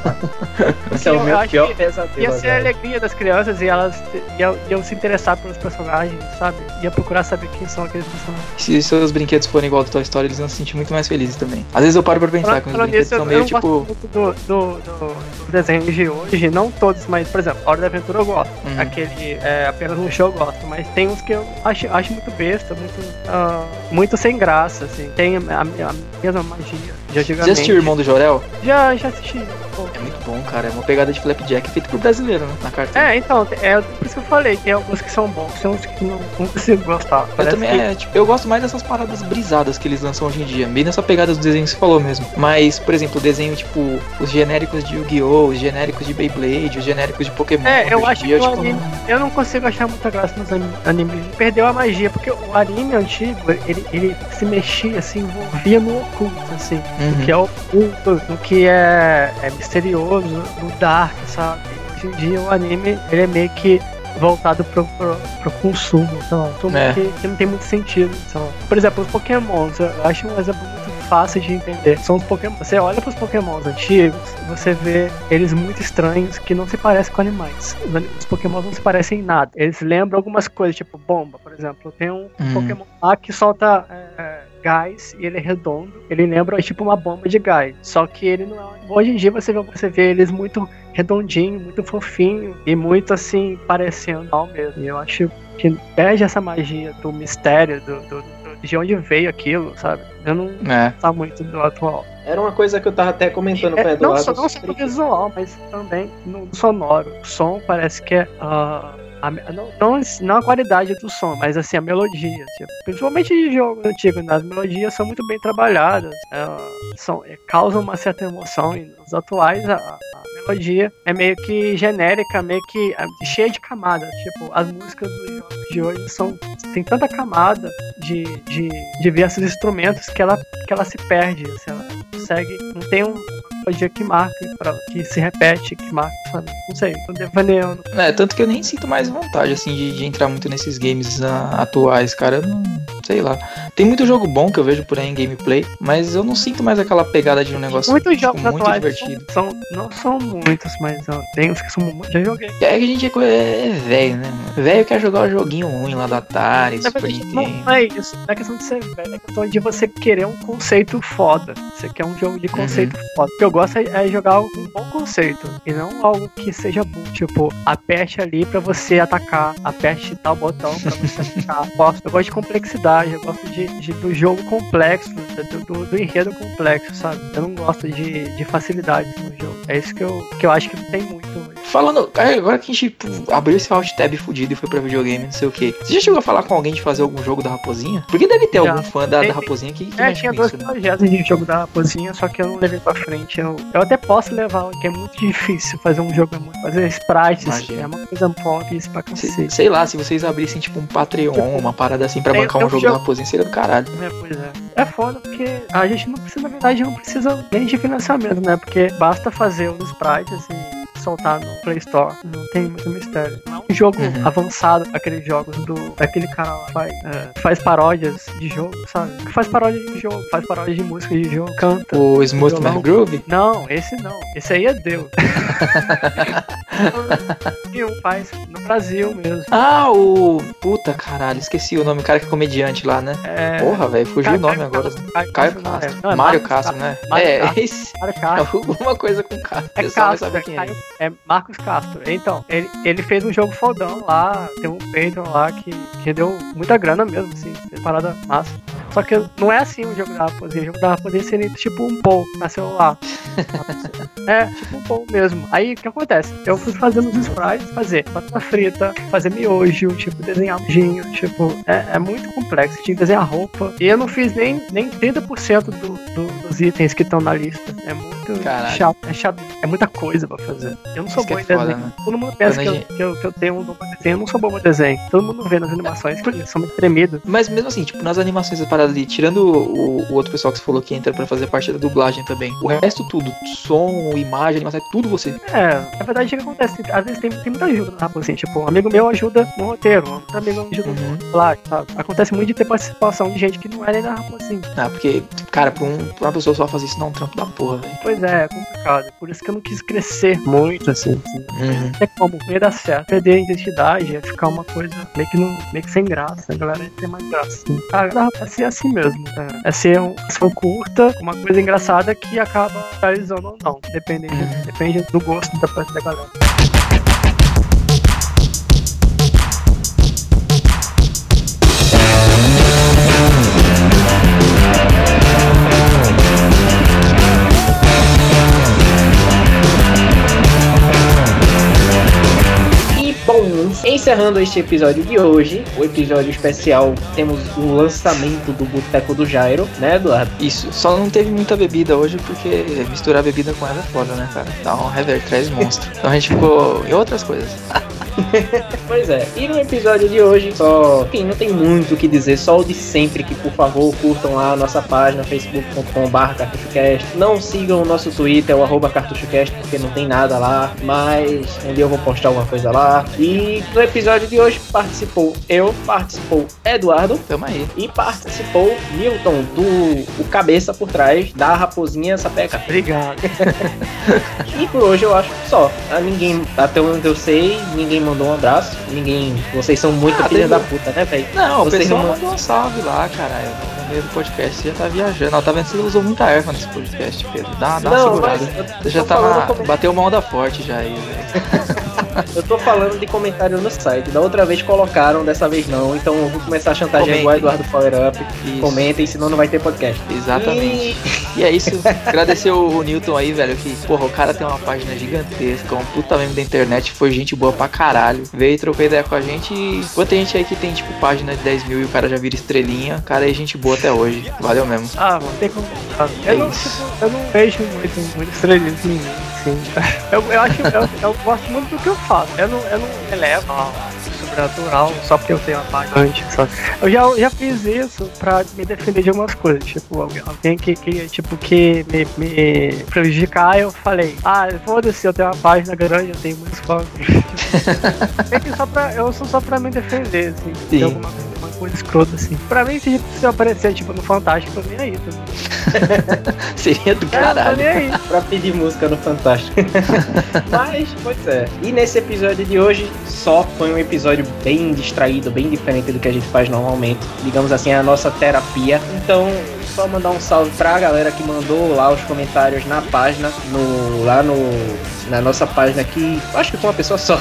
Esse é o Eu meu pior pesadelo. Ia ser a alegria das crianças e elas iam, iam se interessar pelos personagens, sabe? Ia procurar saber quem são aqueles personagens. Se seus brinquedos forem igual do Toy Story, eles vão se sentir muito mais felizes também. Às vezes eu paro pra pensar que os brinquedos são meio tipo. do, do, do, desenho de hoje, não todos, mas, por exemplo, Hora da Aventura eu gosto. Uhum. Aquele é apenas um show eu gosto, mas tem uns que eu acho, acho muito besta, muito, ah, muito sem graça, assim. Tem a, a- a mesma magia de Já antigamente. assistiu o Irmão do Jorel? Já, já assisti. pô. É muito bom, cara. É uma pegada de Flapjack feita por brasileiro, né? Na carta. É, então, é por isso que eu falei, tem alguns que são bons, tem uns que não, não consigo gostar. Eu também, que- é, tipo, eu gosto mais dessas paradas brisadas que eles lançam hoje em dia, bem nessa pegada dos desenhos que você falou mesmo. Mas, por exemplo, o desenho, tipo, os genéricos de Yu-Gi-Oh!, os genéricos de Beyblade, os genéricos de Pokémon. É, eu acho dia, que o tipo, anime- não- Eu não consigo achar muita graça nos anim- animes. Perdeu a magia, porque o anime antigo, ele, ele se mexia, se envolvia no oculto, assim. Uhum. Que é oculto, no que é, é misterioso, no dark, sabe? Hoje em dia o anime, ele é meio que voltado pro, pro, pro consumo, consumo É. que, que não tem muito sentido. lá. Por exemplo, os pokémons, eu acho um exemplo fácil de entender. São os pokémon. Você olha pros pokémons antigos, você vê eles muito estranhos que não se parecem com animais. Os, os pokémons não se parecem em nada. Eles lembram algumas coisas, tipo bomba, por exemplo. Tem um Hum. pokémon lá que solta é, gás e ele é redondo. Ele lembra tipo uma bomba de gás. Só que ele não é. Hoje em dia você vê, você vê eles muito redondinho, muito fofinho e muito assim, parecendo ao mesmo. E eu acho que perde essa magia do mistério, do, do- do- de onde veio aquilo, sabe? Eu não É. tá muito do atual. Era uma coisa que eu tava até comentando com o É, não, Eduardo. só, não só no visual, mas também no sonoro. O som parece que é. ah, a não, não, não a qualidade do som, mas assim, a melodia. tipo, principalmente de jogo antigo, né? as melodias são muito bem trabalhadas, ah, são, é, causam uma certa emoção. E nos atuais, a, a melodia é meio que genérica, meio que ah, cheia de camadas. Tipo, as músicas jogos de hoje são. tem tanta camada de, de diversos instrumentos que ela, que ela se perde. Assim, ela consegue. Não tem um melodia que marca, que se repete, que marca, sabe? Não sei, tô devaneando. É, tanto que eu nem sinto mais vontade, assim, de, de entrar muito nesses games ah, atuais, cara. Eu não. Sei lá. Tem muito jogo bom que eu vejo por aí em gameplay, mas eu não sinto mais aquela pegada de um negócio Muitos tipo, jogos muito atuais divertido. são, são- não são muitos, mas ó, tem uns que são já joguei. É que a gente é, co- é velho, né? Velho quer jogar o joguinho ruim lá da Atari, Super Nintendo. não é isso. Não é questão de ser velho, é questão de você querer um conceito foda. Você quer um jogo de conceito foda. O que eu gosto é, é jogar algo com um bom conceito. E não algo que seja bom. Tipo, aperte ali pra você atacar. Aperte tal botão pra você atacar. Gosto- Eu gosto de complexidade. Eu gosto de, de- do jogo complexo. Do, do- do enredo complexo, sabe? Eu não gosto de, de facilidades no jogo. É isso que eu, que eu acho que tem muito. Falando, agora que a gente pô, abriu esse alt tab fudido e foi pra videogame, não sei o que. Você já chegou a falar com alguém de fazer algum jogo da Raposinha? Porque deve ter Já. algum fã da, da Raposinha que, que É, tinha dois isso, né? projetos de jogo da Raposinha, só que eu não levei pra frente. Eu, eu até posso levar, que é muito difícil fazer um jogo, é fazer sprites, Imagino. é uma coisa difícil pra cacete. sei lá, se vocês abrissem tipo um Patreon, uma parada assim pra Tem- bancar um jogo da Raposinha, seria do caralho. É, pois é. É foda porque a gente não precisa, na verdade, não precisa nem de financiamento, né? Porque basta fazer os sprites e soltar no Play Store. Não tem muito mistério. Não é um jogo Uhum. avançado, aqueles jogos do. daquele cara lá que faz, é, faz paródias de jogo, sabe? Que faz paródia de jogo, faz paródia de música de jogo, canta. O Smooth. Man Groove? Não, esse não. Esse aí é Deus. e um faz no Brasil mesmo. Ah, o. Puta caralho, esqueci o nome, o cara que é comediante lá, né? É... Porra, velho, fugiu o nome Caio agora. Castro, Caio Caio Castro, não é. Castro. Não, é Mário Marcos Castro, né? Mário É, Castro. esse. Mário Castro. Alguma coisa com Castro. É Castro, sabe é, quem é. Caio- é Marcos Castro. Então, ele, ele fez um jogo fodão lá, tem um Patreon lá que, que deu muita grana mesmo, assim, parada massa. Só que não é assim o jogo da Raposinha, o jogo da Raposinha seria tipo um Pou na celular. é, tipo um Pou mesmo. Aí o que acontece? Eu fui fazendo os sprites, fazer batata frita, fazer miojo, tipo, desenhar mojinho, tipo, é, é muito complexo, tinha que desenhar roupa. E eu não fiz nem, nem 30% do, do- dos itens que estão na lista. É muito Caralho. chato, é chato, é muita coisa pra fazer. Eu não sou Isso bom é em desenho. foda, né? Todo mundo pensa que a eu, gente- que, eu, que eu tenho um dom pra desenho, eu não sou bom pra desenho. Todo mundo vê nas animações que eu sou muito tremido. Mas mesmo assim, tipo, nas animações da parada ali, tirando o, o outro pessoal que você falou que entra pra fazer parte da dublagem também, o resto tudo, som, imagem, animação, é tudo você. É, na verdade, o que acontece? Às vezes tem, tem muita ajuda na Raposinha. Tipo, um amigo meu ajuda no roteiro, outro amigo ajuda Uhum. no dublagem, sabe? Acontece muito de ter participação de gente que não é nem da Raposinha. Ah, porque, cara, pra, um, pra uma pessoa só fazer isso dá um trampo da porra, velho. Pois é, é complicado. Por isso que eu não quis crescer muito, assim. Uhum. Não tem como, não ia dar certo. Perder a identidade, ia ficar uma coisa meio que, não, meio que sem graça. A galera ia ter mais graça. Assim. Ah, dá pra ser assim mesmo. É, é ser uma ação curta, uma coisa engraçada que acaba realizando ou não. Depende, Uhum. depende do gosto da parte da galera. Encerrando este episódio de hoje, o episódio especial, temos o lançamento do Boteco do Jairo, né, Eduardo? Isso, só não teve muita bebida hoje porque misturar bebida com ela é foda, né, cara? Dá um rever, traz monstro. Então a gente ficou em outras coisas. Pois é, e no episódio de hoje, só, enfim, não tem muito o que dizer, só o de sempre, que por favor curtam lá a nossa página, facebook.com.br cartuchocast. Não sigam o nosso Twitter, o arroba cartuchocast, porque não tem nada lá, mas um dia eu vou postar alguma coisa lá. E no episódio de hoje participou eu, participou Eduardo, Tamo aí. e participou Milton, do o cabeça por trás da Raposinha Sapeca. Obrigado. E por hoje eu acho só. Ah, Ninguém, até onde eu sei, ninguém mandou um abraço. Ninguém. Vocês são muito Ah, filha da puta, né, velho? Não, o Vocês pessoal não- mandou um salve lá, caralho. No meio do podcast você já tá viajando. Ó, tá vendo? Você usou muita erva nesse podcast, Pedro. Dá, dá uma segurada. Você já tá na... come- Bateu uma onda forte já aí, velho. Eu tô falando de comentário no site. Da outra vez colocaram, dessa vez não. Então eu vou começar a chantagear igual Eduardo Power Up. Isso. Comentem, senão não vai ter podcast. Exatamente. E é isso. Agradecer o, o Newton aí, velho. Que, porra, o cara tem uma página gigantesca, um puta meme da internet, foi gente boa pra caralho. Veio, trocou ideia com a gente. E tem gente aí que tem, tipo, página de 10 mil e o cara já vira estrelinha, o cara é gente boa até hoje. Valeu mesmo. Ah, não tem como. Ah, É Eu, não, isso. eu não vejo muito, muito estrelismo em mim, assim. Eu, eu acho eu, eu gosto muito do que eu faço. Eu não, eu não elevo sobrenatural só porque eu tenho uma antes, sabe? Eu já, já fiz isso pra me defender de algumas coisas. Tipo, alguém, que, que, tipo, que me, me prejudicar, eu falei, ah, foda-se, eu tenho uma página grande, eu tenho muitos fãs. Tipo, é que só pra, eu sou só pra me defender, assim. Sim. De alguma uma coisa escrota, assim. Pra mim, se, eu aparecer, tipo, no Fantástico, eu tô nem aí também. Seria do É, caralho. aí. pra pedir música no Fantástico. Mas, pois é. E nesse episódio de hoje, só foi um episódio bem distraído, bem diferente do que a gente faz normalmente. Digamos assim, a nossa terapia. Então, só mandar um salve pra galera que mandou lá os comentários na página, no, lá no, na nossa página aqui. Acho que foi uma pessoa só.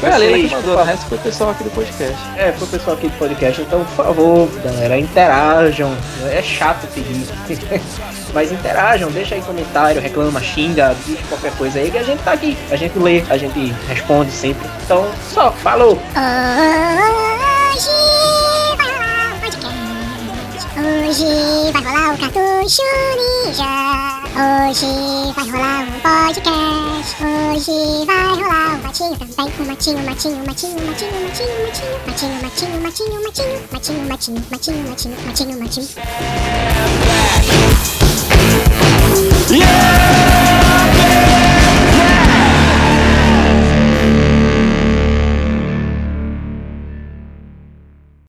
Foi a Leila que mandou, o favor. resto foi o pessoal aqui do podcast. É, foi o pessoal aqui do podcast. Então, por favor, galera, interajam. É chato pedir. Mas interajam, deixa aí comentário, reclama, xinga, diz qualquer coisa aí que a gente tá aqui. A gente lê, a gente responde sempre. Então, só, falou! Hoje Hoje vai rolar o Cartucho Ninja. Hoje vai rolar um podcast. Hoje vai rolar um matinho também. Um matinho, matinho, matinho, matinho, matinho, matinho. Matinho, matinho, matinho, matinho. Matinho, matinho, matinho, matinho, matinho, matinho. Yeah!